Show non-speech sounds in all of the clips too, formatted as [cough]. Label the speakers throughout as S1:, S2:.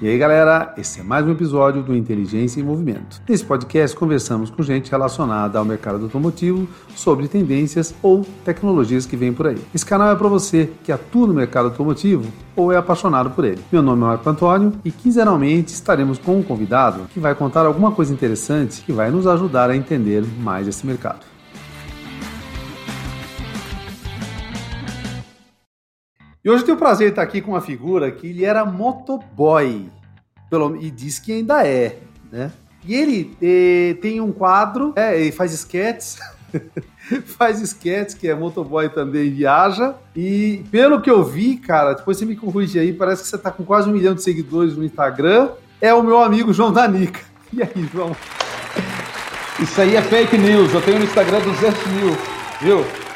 S1: E aí, galera, esse é mais um episódio do Inteligência em Movimento. Nesse podcast, conversamos com gente relacionada ao mercado automotivo sobre tendências ou tecnologias que vêm por aí. Esse canal é para você que atua no mercado automotivo ou é apaixonado por ele. Meu nome é Marco Antônio e quinzenalmente estaremos com um convidado que vai contar alguma coisa interessante que vai nos ajudar a entender mais esse mercado. E hoje eu tenho o prazer de estar aqui com uma figura que ele era motoboy, pelo, e diz que ainda é, né? E ele eh, tem um quadro, é, ele faz esquetes, [laughs] faz esquetes, que é motoboy também, viaja. E pelo que eu vi, cara, depois você me corrige aí, parece que você tá com quase um milhão de seguidores no Instagram. É o meu amigo João Danica. [laughs] E aí, João?
S2: Isso aí é fake news. Eu tenho no Instagram 200 mil, viu?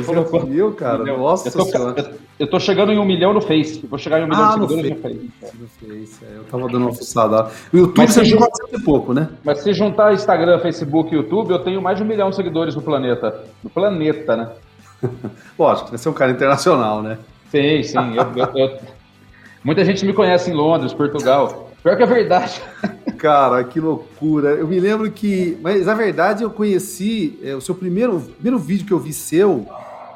S1: Você falou quanto mil, cara?
S2: Milhão.
S1: Nossa
S2: eu tô,
S1: senhora.
S2: Eu, tô chegando em um milhão no Face. Vou chegar em um milhão
S1: Ah,
S2: de seguidores no
S1: Face. No Face, é, eu tava dando uma fuçada. O YouTube
S2: Mas
S1: você
S2: se
S1: viu
S2: junta-
S1: bastante pouco, né?
S2: Mas se juntar Instagram, Facebook e YouTube, eu tenho mais de um milhão de seguidores no planeta. No planeta, né? [laughs]
S1: Lógico, você é um cara internacional, né?
S2: Sim, sim. eu- eu- Muita gente me conhece em Londres, Portugal. Pior que é verdade. [laughs]
S1: Cara, que loucura. Eu me lembro que. Mas na verdade eu conheci. é, o seu primeiro, primeiro vídeo que eu vi seu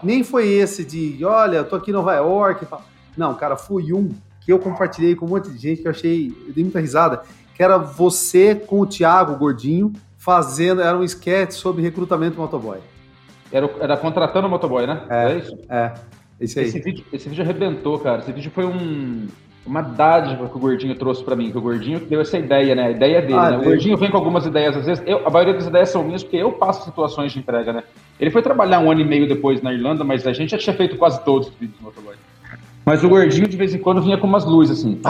S1: nem foi esse de olha, eu tô aqui em Nova York e tal. Não, cara, foi um que eu compartilhei com um monte de gente que eu achei. Eu dei muita risada. Que era você com o Thiago Gordinho fazendo. Era um sketch sobre recrutamento motoboy.
S2: Era, era contratando o motoboy, né?
S1: É.
S2: É isso?
S1: É, esse aí.
S2: Esse vídeo, esse vídeo arrebentou, cara. Esse vídeo foi um, uma dádiva que o Gordinho trouxe pra mim, que o Gordinho deu essa ideia, né? A ideia dele,
S1: Ah,
S2: né? O. Gordinho vem com algumas ideias, às vezes, eu- a maioria das ideias são minhas, porque eu passo situações de entrega, né? Ele foi trabalhar um ano e meio depois na Irlanda, mas a gente já tinha feito quase todos os vídeos do motoboy. Mas o Gordinho, de vez em quando, vinha com umas luzes, assim.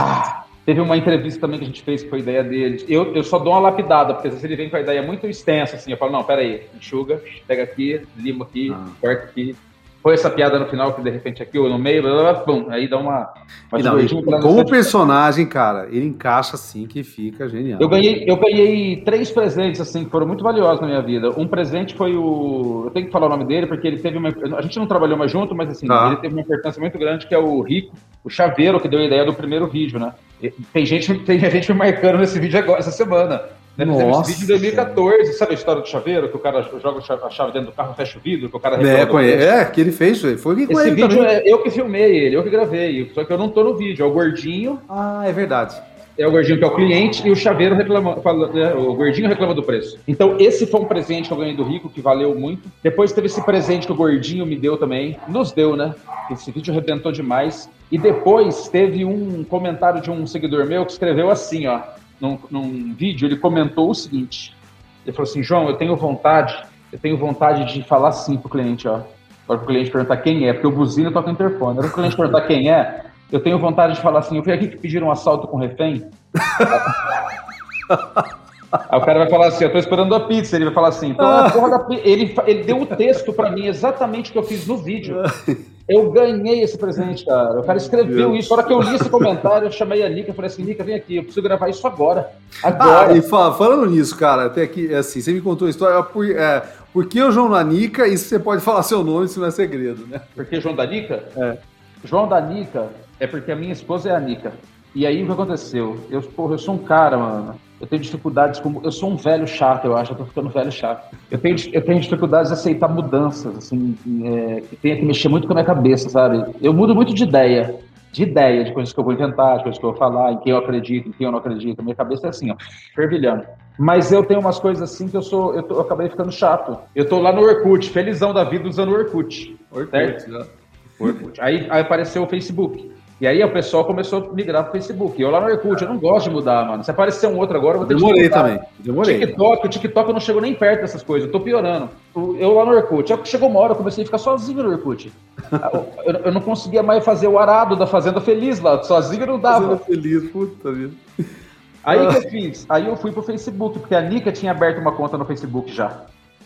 S2: Teve uma entrevista também que a gente fez que foi ideia dele. Eu, eu só dou uma lapidada, porque às vezes ele vem com a ideia muito extensa, assim. Eu falo, não, peraí, enxuga, pega aqui, lima aqui,
S1: Ah.
S2: corta aqui. Põe essa piada no final, que de repente aqui ou no meio, blá, blá, blá, pum, aí dá uma.
S1: E não, e como
S2: lançar-
S1: personagem, cara, ele encaixa assim que fica genial.
S2: eu ganhei, eu ganhei três presentes, assim, que foram muito valiosos na minha vida. Um presente foi o. Eu tenho que falar o nome dele, porque ele teve uma. A gente não trabalhou mais junto, mas assim,
S1: Tá.
S2: ele teve uma importância muito grande, que é o Rico, o chaveiro, que deu a ideia do primeiro vídeo, né? Tem gente, tem gente me marcando nesse vídeo agora, essa semana. Né?
S1: Nossa.
S2: vídeo em 2014, sabe a história do chaveiro, que o cara joga a chave dentro do carro, fecha o vidro, que o cara
S1: É,
S2: reclama do
S1: conhe-
S2: preço?
S1: é, que ele fez, foi que
S2: Esse vídeo
S1: também.
S2: é eu que filmei ele, eu que gravei, só que eu não tô no vídeo, é o gordinho,
S1: Ah, é verdade.
S2: é o gordinho que é o cliente e o chaveiro reclama, fala- né, o gordinho reclama do preço. Então esse foi um presente que eu ganhei do Rico, que valeu muito. Depois teve esse presente que o gordinho me deu também, nos deu, né? Esse vídeo arrebentou demais. E depois teve um comentário de um seguidor meu que escreveu assim, ó, num, num vídeo, ele comentou o seguinte, ele falou assim, João, eu tenho vontade, eu tenho vontade de falar assim pro cliente, ó. Para o cliente perguntar quem é, porque o buzina toca o interfone. Para o cliente perguntar quem é, eu tenho vontade de falar assim, eu fui aqui que pediram um assalto com refém. Aí o cara vai falar assim, eu tô esperando a pizza. Ele vai falar assim, então a porra da ele, ele deu o texto pra mim, exatamente o que eu fiz no vídeo. Eu ganhei esse presente, cara. O cara escreveu isso. A hora que eu li esse comentário, eu chamei a Nika e falei assim, Nika, vem aqui, eu preciso gravar isso agora.
S1: Ah,
S2: Agora.
S1: e fa- falando nisso, cara, até aqui, é assim, você me contou a história, por, é, por que o João Nanica, isso você pode falar seu nome, isso não é segredo, né?
S2: Porque João da Nica?
S1: É.
S2: João da Nica é porque a minha esposa é a Nica. E aí o que aconteceu? Eu, porra, eu sou um cara, mano. Eu tenho dificuldades com. Eu sou um velho chato, eu acho. Eu tô ficando velho chato. Eu tenho, eu tenho dificuldades de aceitar mudanças, assim, é, que tenha que mexer muito com a minha cabeça, sabe? Eu mudo muito de ideia. De ideia, de coisas que eu vou inventar, de coisas que eu vou falar, em quem eu acredito, em quem eu não acredito. A minha cabeça é assim, ó, fervilhando. Mas eu tenho umas coisas assim que eu sou. Eu, tô- eu acabei ficando chato. Eu tô lá no Orkut, felizão da vida usando o Orkut. Certo?
S1: né?
S2: Orkut. Aí, aí apareceu o Facebook. E aí o pessoal começou a migrar pro Facebook. Eu lá no Orkut, eu não gosto de mudar, mano. Se aparecer um outro agora, eu vou ter
S1: Demorei
S2: que mudar.
S1: também, demorei.
S2: TikTok, o TikTok eu não chego nem perto dessas coisas, eu tô piorando. Eu lá no Orkut, eu- chegou uma hora, eu comecei a ficar sozinho no Orkut. [laughs] Eu, eu não conseguia mais fazer o arado da Fazenda Feliz lá, sozinho não dava.
S1: Fazendo feliz, puta vida.
S2: Aí o que eu [laughs] fiz? Aí eu fui pro Facebook, porque a Nika tinha aberto uma conta no Facebook já.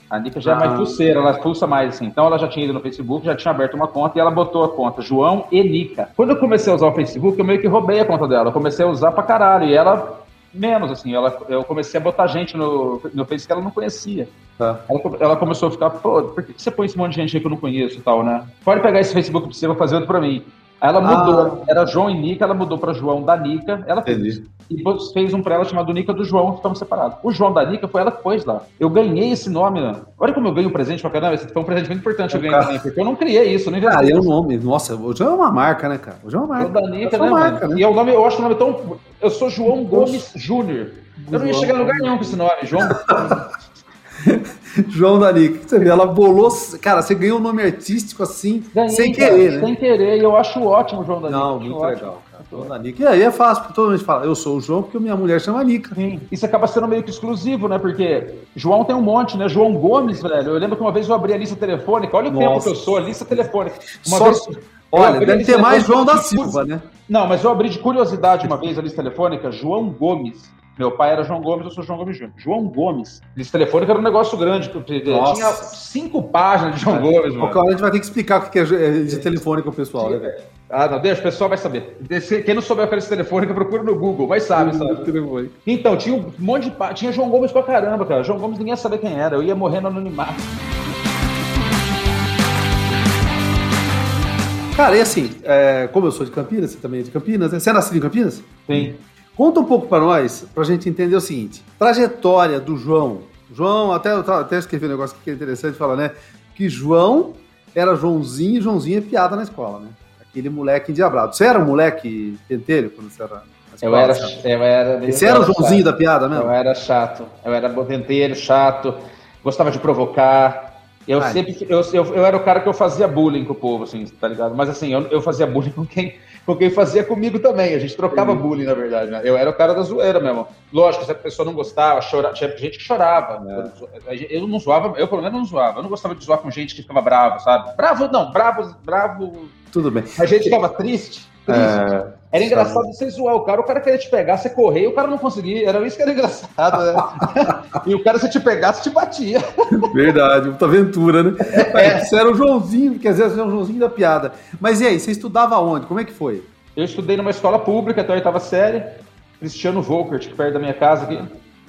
S2: A Nika já é mais
S1: Ah.
S2: pulseira, ela pulsa mais assim. Então ela já tinha ido no Facebook, já tinha aberto uma conta e ela botou a conta João e Nika. Quando eu comecei a usar o Facebook, eu meio que roubei a conta dela. Eu comecei a usar pra caralho. E ela, menos assim, ela, eu comecei a botar gente no, no Facebook que ela não conhecia.
S1: Tá.
S2: Ela, ela começou a ficar, pô, por que você põe esse monte de gente aí que eu não conheço e tal, né? Pode pegar esse Facebook pra você, vai fazer outro pra mim. Ela mudou, ah. era João e Nica, ela mudou para João da Nica, ela fez, e fez um para ela chamado Nica do João, que estamos separados. O João da Nica foi ela que pôs lá. Eu ganhei esse nome, né? Olha como eu ganho um presente pra caramba, esse foi um presente muito importante eu ganhei também, porque eu não criei isso, não
S1: inventei. Ah, é o nome, nossa, o João é uma marca, né, cara? O João é uma marca.
S2: João da Nica, né, marca, né? E é o nome, eu acho o nome tão... Eu sou João Gomes Júnior. Eu não ia chegar em lugar nenhum com esse nome, João... [laughs]
S1: João Danique. Você vê, ela bolou. Cara, você ganhou um nome artístico assim, Ganhei, sem querer, cara,
S2: né? Sem querer, e eu acho ótimo, João Danique.
S1: Não, muito legal. João Danique. E aí é fácil, porque todo mundo fala, eu sou o João porque minha mulher chama Nica.
S2: Sim. Isso acaba sendo meio que exclusivo, né? Porque João tem um monte, né? João Gomes, velho. Eu lembro que uma vez eu abri a lista telefônica, olha o Nossa. tempo que eu sou, a lista telefônica. Uma
S1: Só... vez. Olha, deve ter mais João da Silva, né?
S2: Não, mas eu abri de curiosidade uma vez a lista telefônica, João Gomes. Meu pai era João Gomes, eu sou João Gomes Júnior. João Gomes. Lista telefônica era um negócio grande. Nossa. Tinha cinco páginas de João Gomes,
S1: mano. Hora a gente vai ter que explicar o que é lista telefônica o pessoal, né, velho?
S2: Ah, não, deixa, o pessoal vai saber. Quem não souber o que é lista telefônica, procura no Google, mas sabe, sabe? Então, tinha um monte de. Tinha João Gomes pra caramba, cara. João Gomes ninguém ia saber quem era. Eu ia morrer no anonimato.
S1: Cara, e assim, é, como eu sou de Campinas, você também é de Campinas, né? Você é nascido em Campinas?
S2: Sim.
S1: Conta um pouco para nós, para a gente entender o seguinte: trajetória do João. João, até, até escrevi um negócio que é interessante, fala, né? Que João era Joãozinho e Joãozinho é piada na escola, né? Aquele moleque endiabrado. Você era um moleque pentelho quando você era.
S2: Escola, eu era, eu era.
S1: Você era o Joãozinho chato. da piada mesmo?
S2: Eu era chato. Eu era pentelho, chato. Gostava de provocar. Eu Ai. sempre. Eu, eu, eu, era o cara que eu fazia bullying com o povo, assim, tá ligado? Mas assim, eu, eu fazia bullying [laughs] com quem com quem fazia comigo também. A gente trocava Sim. bullying, na verdade. Né? Eu era o cara da zoeira mesmo. Lógico, se a pessoa não gostava, chora... tinha gente que chorava. É. Eu não zoava, eu pelo menos não zoava. Eu não gostava de zoar com gente que ficava bravo, sabe? Bravo, não, bravo, bravo.
S1: Tudo bem.
S2: A gente ficava triste. É, era engraçado sabe. você zoar o cara, o cara queria te pegar, você correr e o cara não conseguia. Era isso que era engraçado, né? [laughs] e o cara, se te pegasse, te batia.
S1: Verdade, muita aventura, né? É. Você era o Joãozinho, que às vezes era o Joãozinho da piada. Mas e aí, você estudava onde? Como é que foi?
S2: Eu estudei numa escola pública até a oitava série, Cristiano Volkert, perto da minha casa aqui.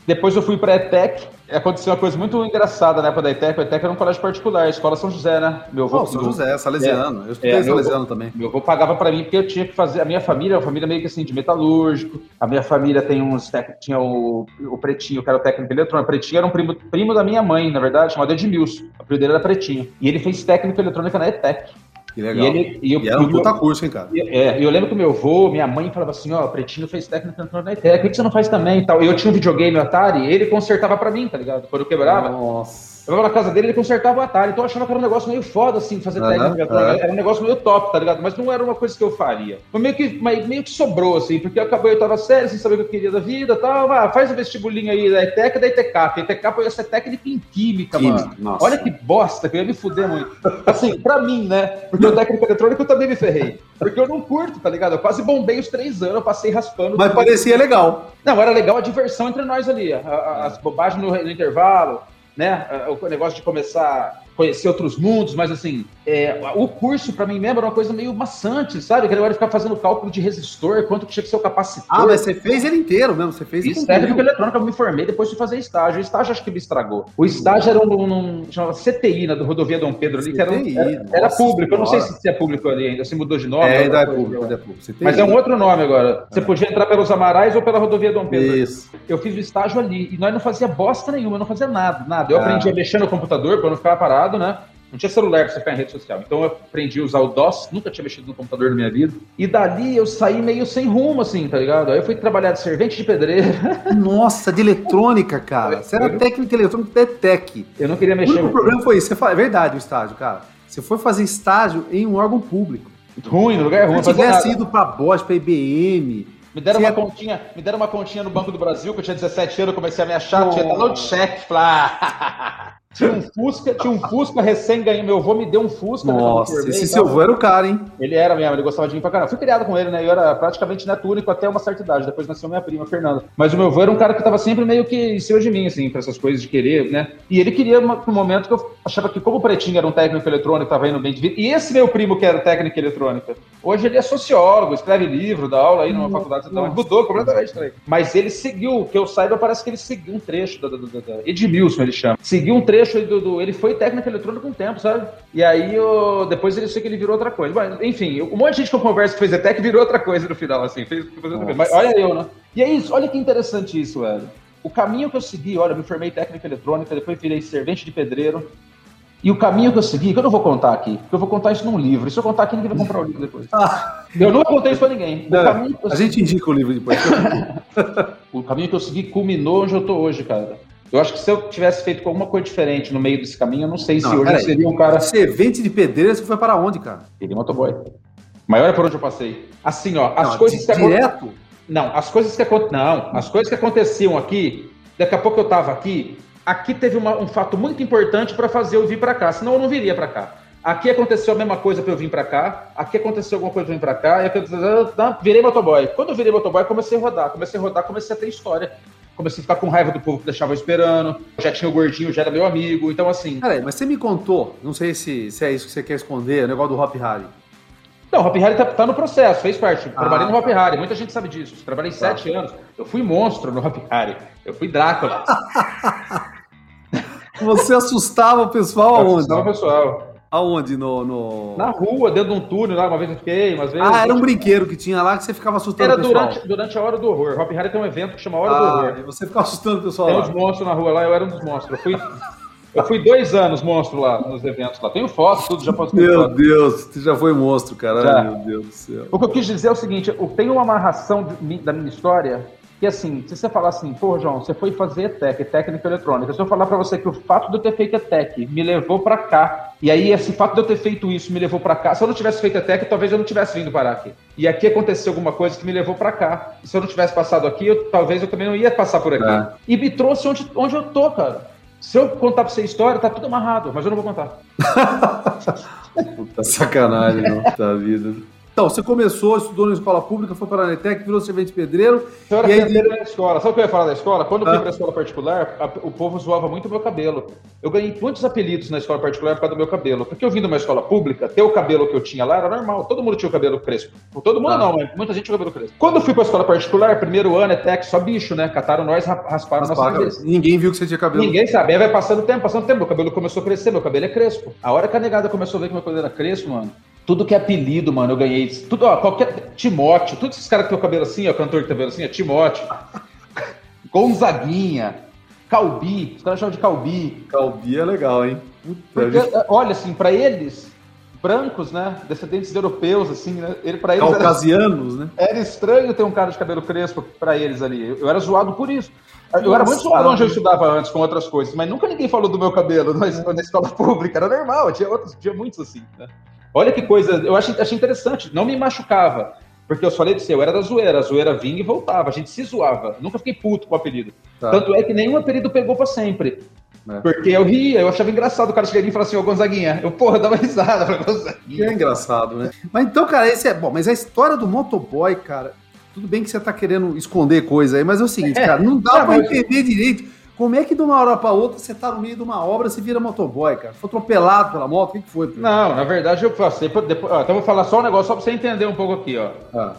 S2: Depois eu fui para a ETEC. Aconteceu uma coisa muito engraçada na época da ETEC. A ETEC era um colégio particular, a escola São José, né?
S1: Meu avô. Oh, São José, Salesiano. É, eu estudei
S2: é,
S1: Salesiano também.
S2: Meu avô pagava para mim porque eu tinha que fazer. A minha família é uma família meio que assim de metalúrgico. A minha família tem uns. Tinha o, o Pretinho, que era o técnico eletrônico. O Pretinho era um primo, primo da minha mãe, na verdade, chamado Edmilson. O primo dele era Pretinho. E ele fez técnico eletrônica na ETEC.
S1: Que legal. E, ele,
S2: e, eu,
S1: e era um puta curso, hein, cara?
S2: E, é, eu lembro que o meu avô, minha mãe falava assim, ó, oh, Pretinho fez técnico na ETEC, por que você não faz também e tal? Eu tinha um videogame Atari, ele consertava pra mim, tá ligado? Quando eu quebrava. Nossa. Eu tava na casa dele, ele consertava o Atari, então eu achava que era um negócio meio foda, assim, fazer uhum, técnica. Uhum. Era um negócio meio top, tá ligado? Mas não era uma coisa que eu faria. Foi meio que, meio que sobrou, assim, porque eu acabei, eu tava sério, sem saber o que eu queria da vida e tal. Ah, faz o vestibulinho aí da ETEC e da ITK. A ITK foi essa técnica em química, química mano. Nossa. Olha que bosta, que eu ia me fuder muito. Assim, pra mim, né? Porque o técnico eletrônico eu também me ferrei. Porque eu não curto, tá ligado? Eu quase bombei os três anos, eu passei raspando.
S1: Mas parecia legal.
S2: Não, era legal a diversão entre nós ali. As bobagens no, no intervalo né? O negócio de começar conhecer outros mundos, mas assim, é, o curso para mim mesmo era uma coisa meio maçante, sabe? Que era ficar fazendo cálculo de resistor, quanto que tinha que ser o capacitor.
S1: Ah, mas você fez ele inteiro mesmo, você fez
S2: isso. Técnico eletrônico, eu me formei depois de fazer estágio. O estágio acho que me estragou. O estágio era um, um, chamava CTI, na do Rodovia Dom Pedro ali, CTI, que era, um, era, era público. Eu não sei se é público ali ainda, se mudou de nome.
S1: É, ainda é público, ainda é público.
S2: CTI. Mas é um outro nome agora. Você é. podia entrar pelos Amarais ou pela Rodovia Dom Pedro. Isso. Eu fiz o estágio ali e nós não fazia bosta nenhuma, não fazia nada, nada. Eu ah. aprendi a mexer no computador para não ficar parado, né? Não tinha celular para você ficar em rede social. Então eu aprendi a usar o DOS, nunca tinha mexido no computador na minha vida. E dali eu saí meio sem rumo, assim, tá ligado? Aí eu fui trabalhar de servente de pedreiro. [laughs]
S1: Nossa, de eletrônica, cara. Você era técnico eletrônico de tech.
S2: Eu não queria mexer. O
S1: único problema foi isso. Você fala, é verdade o estágio, cara. Você foi fazer estágio em um órgão público.
S2: Ruim, no lugar ruim.
S1: Se tivesse ido para Bosch, para IBM,
S2: me deram, uma continha, me deram uma continha no Banco do Brasil, que eu tinha 17 anos, comecei a me achar, oh. tinha talão de cheque, falei, [laughs] Tinha um Fusca, tinha um Fusca recém ganhei. Meu avô me deu um Fusca.
S1: Né, Nossa, esse seu avô era o cara, hein?
S2: Ele era mesmo, ele gostava de mim pra caramba. Fui criado com ele, né? Eu era praticamente neto único até uma certa idade. Depois nasceu minha prima, Fernanda. Mas o meu avô era um cara que tava sempre meio que em cima de mim, assim, pra essas coisas de querer, né? E ele queria um momento que eu achava que, como o Pretinho era um técnico eletrônico, tava indo bem de vida. E esse meu primo, que era técnico eletrônica, hoje ele é sociólogo, escreve livro, dá aula aí numa faculdade, então mudou completamente Mas ele seguiu, que eu saiba, parece que ele seguiu um trecho da, da, da, da Edmilson, ele chama. Seguiu um trecho trecho do, do, Ele foi técnico eletrônico um tempo, sabe? E aí eu, depois ele sei que ele virou outra coisa. Mas, enfim, um monte de gente que eu converso que fez ETEC virou outra coisa no final, assim. Fez, fez outra coisa. Mas olha eu, né? E é isso, olha que interessante isso, velho. O caminho que eu segui, olha, eu me formei técnica eletrônica, depois virei servente de pedreiro. E o caminho que eu segui, que eu não vou contar aqui, porque eu vou contar isso num livro. E se eu contar aqui, ninguém vai comprar o livro depois. Ah. Eu não contei isso pra ninguém.
S1: Não, a gente indica o livro depois. [laughs]
S2: o caminho que eu segui culminou onde eu tô hoje, cara. Eu acho que se eu tivesse feito alguma coisa diferente no meio desse caminho, eu não sei se não, hoje eu seria um cara.
S1: Servente de pedreiro, você foi para onde, cara?
S2: Ele motoboy. Maior é por onde eu passei. Assim, ó, as
S1: não,
S2: coisas
S1: que Direto?
S2: Não, as coisas que Não, as coisas que aconteciam aqui, daqui a pouco eu tava aqui, aqui teve uma, um fato muito importante para fazer eu vir para cá, senão eu não viria para cá. Aqui aconteceu a mesma coisa para eu vir para cá, aqui aconteceu alguma coisa para eu vir para cá, e aconteceu, virei motoboy. Quando eu virei motoboy, comecei a rodar, comecei a rodar, comecei a ter história comecei a ficar com raiva do povo que deixava esperando, já tinha o gordinho, já era meu amigo, então assim.
S1: Peraí, mas você me contou, não sei se, se é isso que você quer esconder, o negócio do Hop Harry.
S2: Não, o Hop Harry tá, tá, no processo, fez parte. Ah, Trabalhei no Hop Harry, muita gente sabe disso. Trabalhei tá. sete anos. Eu fui monstro no Hop Harry. Eu fui Drácula. [laughs]
S1: Você assustava o pessoal aonde?
S2: Assustava o pessoal.
S1: Aonde? No, no,
S2: Na rua, dentro de um túnel lá, uma vez eu fiquei, umas vezes.
S1: Ah, era um brinquedo que tinha lá que você ficava assustando
S2: era o pessoal. Durante, durante a hora do horror. Hop Harry tem um evento que chama Hora ah, do Horror.
S1: E você ficava assustando o pessoal
S2: tem
S1: lá.
S2: uns monstros na rua lá, eu era um dos monstros. Eu fui, eu fui dois anos monstro lá, nos eventos lá. Tenho fotos, tudo, já posso
S1: Meu foto. Deus, você já foi monstro, cara. Meu Deus do céu.
S2: O que eu quis dizer é o seguinte, eu tenho uma amarração de, da minha história que assim, se você falar assim, pô, João, você foi fazer ETEC, técnica eletrônica, se eu falar para você que o fato de eu ter feito ETEC me levou para cá, e aí esse fato de eu ter feito isso me levou para cá, se eu não tivesse feito ETEC, talvez eu não tivesse vindo parar aqui. E aqui aconteceu alguma coisa que me levou para cá. E se eu não tivesse passado aqui, eu, talvez eu também não ia passar por aqui. É. E me trouxe onde, onde eu tô, cara. Se eu contar pra você a história, tá tudo amarrado, mas eu não vou contar. [laughs]
S1: Puta sacanagem, não, da vida. Então, você começou, estudou na escola pública, foi para a Anetec, virou servente pedreiro.
S2: Eu era e pedreiro aí... na escola. Sabe o que eu ia falar da escola? Quando eu fui ah. para a escola particular, a, o povo zoava muito o meu cabelo. Eu ganhei muitos apelidos na escola particular por causa do meu cabelo. Porque eu vim de uma escola pública, ter o cabelo que eu tinha lá era normal. Todo mundo tinha o cabelo crespo. Todo mundo ah. não, mas muita gente tinha o cabelo crespo. Quando eu fui para a escola particular, primeiro ano, ETEC, só bicho, né? Cataram nós, rasparam nossa cabeça.
S1: Ninguém viu que você tinha cabelo.
S2: Ninguém sabe. Aí vai passando tempo, passando tempo. Meu cabelo começou a crescer, meu cabelo é crespo. A hora que a negada começou a ver que meu cabelo era crespo, mano, tudo que é apelido, mano, eu ganhei. Tudo, ó, qualquer. Timóteo, todos esses caras que tem o cabelo assim, ó, cantor que tem cabelo assim, é Timóteo. [laughs] Gonzaguinha, Calbi, os caras chamam de Calbi.
S1: Calbi é legal, hein?
S2: Puta Porque, gente... olha, assim, pra eles, brancos, né? Descendentes de europeus, assim, né? Ele, pra eles
S1: Caucasianos,
S2: era,
S1: né?
S2: Era estranho ter um cara de cabelo crespo pra eles ali. Eu, eu era zoado por isso. Eu Nossa, era muito zoado onde eu estudava antes com outras coisas, mas nunca ninguém falou do meu cabelo [laughs] na, na escola pública. Era normal, tinha outros, tinha muitos assim, né? Olha que coisa, eu achei, achei interessante, não me machucava. Porque eu falei de você, eu era da zoeira, a zoeira vinha e voltava, a gente se zoava. Nunca fiquei puto com o apelido. Tá. Tanto é que nenhum apelido pegou pra sempre. É. Porque eu ria, eu achava engraçado o cara chegar e falar assim, ô Gonzaguinha. Eu, porra, dava risada pra
S1: Gonzaguinha. É engraçado, né? Mas então, cara, esse é. Bom, mas a história do motoboy, cara, tudo bem que você tá querendo esconder coisa aí, mas é o seguinte, é. cara, não dá é, pra entender direito como é que de uma hora para outra você tá no meio de uma obra e vira motoboy, cara? Foi atropelado pela moto? O que, que foi?
S2: Não, na verdade eu passei. Depois, ó, então vou falar só um negócio só para você entender um pouco aqui, ó. Ah.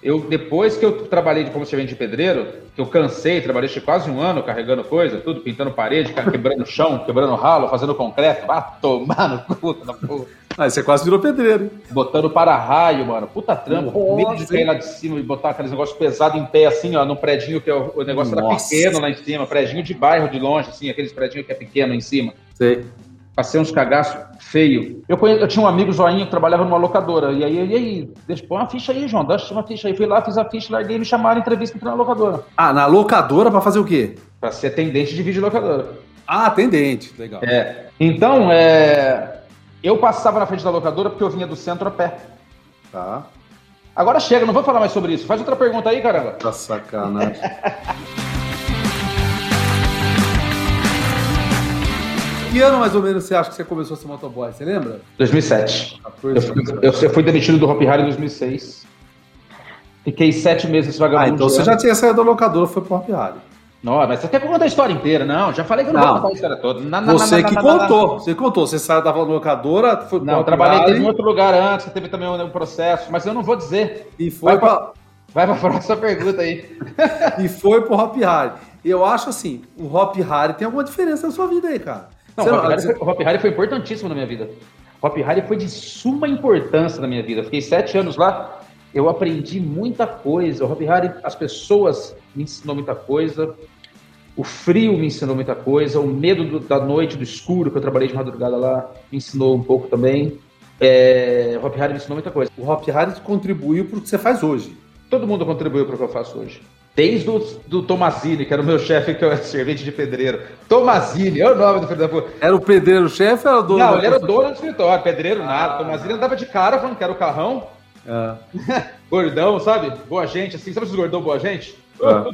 S2: Eu, depois que eu trabalhei de como servente de pedreiro, que eu cansei, trabalhei quase um ano carregando coisa, tudo, pintando parede, quebrando chão, quebrando ralo, fazendo concreto, ah, tomar no cu da porra.
S1: Ah, você quase virou pedreiro, hein?
S2: Botando para-raio, mano. Puta trampa. Medo de cair lá de cima e botar aqueles negócios pesados em pé, assim, ó, num predinho que é o, o negócio Nossa. era pequeno lá em cima, predinho de bairro de longe, assim, aqueles predinhos que é pequeno em cima.
S1: Sei.
S2: Passei uns cagaços feio. Eu, conhe... eu tinha um amigo zoinho que trabalhava numa locadora. E aí, e aí, deixa põe uma ficha aí, João, deixa uma ficha aí. Fui lá, fiz a ficha, larguei e me chamaram entrevista pra na locadora.
S1: Ah, na locadora pra fazer o quê?
S2: Pra ser atendente de vídeo locadora.
S1: Ah, atendente, legal.
S2: É. Então, é eu passava na frente da locadora porque eu vinha do centro a pé.
S1: Tá.
S2: Agora chega, não vou falar mais sobre isso. Faz outra pergunta aí, caramba.
S1: Tá sacanagem. [laughs] que ano mais ou menos você acha que você começou a ser motoboy? Você lembra?
S2: 2007. eu, fui, eu, eu, fui demitido do Hop Harry em 2006. Fiquei sete meses vagabundo.
S1: Ah, então você já tinha saído da locadora e foi pro Hop Harry.
S2: Não, mas você quer contar a história inteira? Não, já falei que eu não, não. vou contar a história toda. Na,
S1: na, você na, que contou, você contou. Você saiu da locadora,
S2: foi Não, eu trabalhei em outro lugar antes, teve também um, um, processo, mas eu não vou dizer.
S1: E foi
S2: vai pra... Vai pra [laughs] próxima pergunta aí.
S1: e foi pro Hop Harry. Eu acho assim, o Hop Harry tem alguma diferença na sua vida aí, cara.
S2: Não, o Hop, Harry foi, o Hop Harry foi importantíssimo na minha vida. O Hop Harry foi de suma importância na minha vida. Fiquei sete anos lá, eu aprendi muita coisa. O Hop Harry, as pessoas me ensinou muita coisa. O frio me ensinou muita coisa. O medo do, da noite, do escuro, que eu trabalhei de madrugada lá, me ensinou um pouco também. É, o Hop Harry me ensinou muita coisa.
S1: O Hop Harry contribuiu para o que você faz hoje.
S2: Todo mundo contribuiu para o que eu faço hoje. Desde o do Tomazini, que era o meu [laughs] chefe, que é servente de pedreiro. Tomazini, é o nome do filho da puta.
S1: Era o pedreiro-chefe ou era o dono?
S2: Não, ele era o dono do escritório, pedreiro ah. nada. Tomazini andava de cara falando que era o carrão. Ah. [laughs] gordão, sabe? Boa gente, assim. Sabe esses gordão boa gente? [laughs] Ah.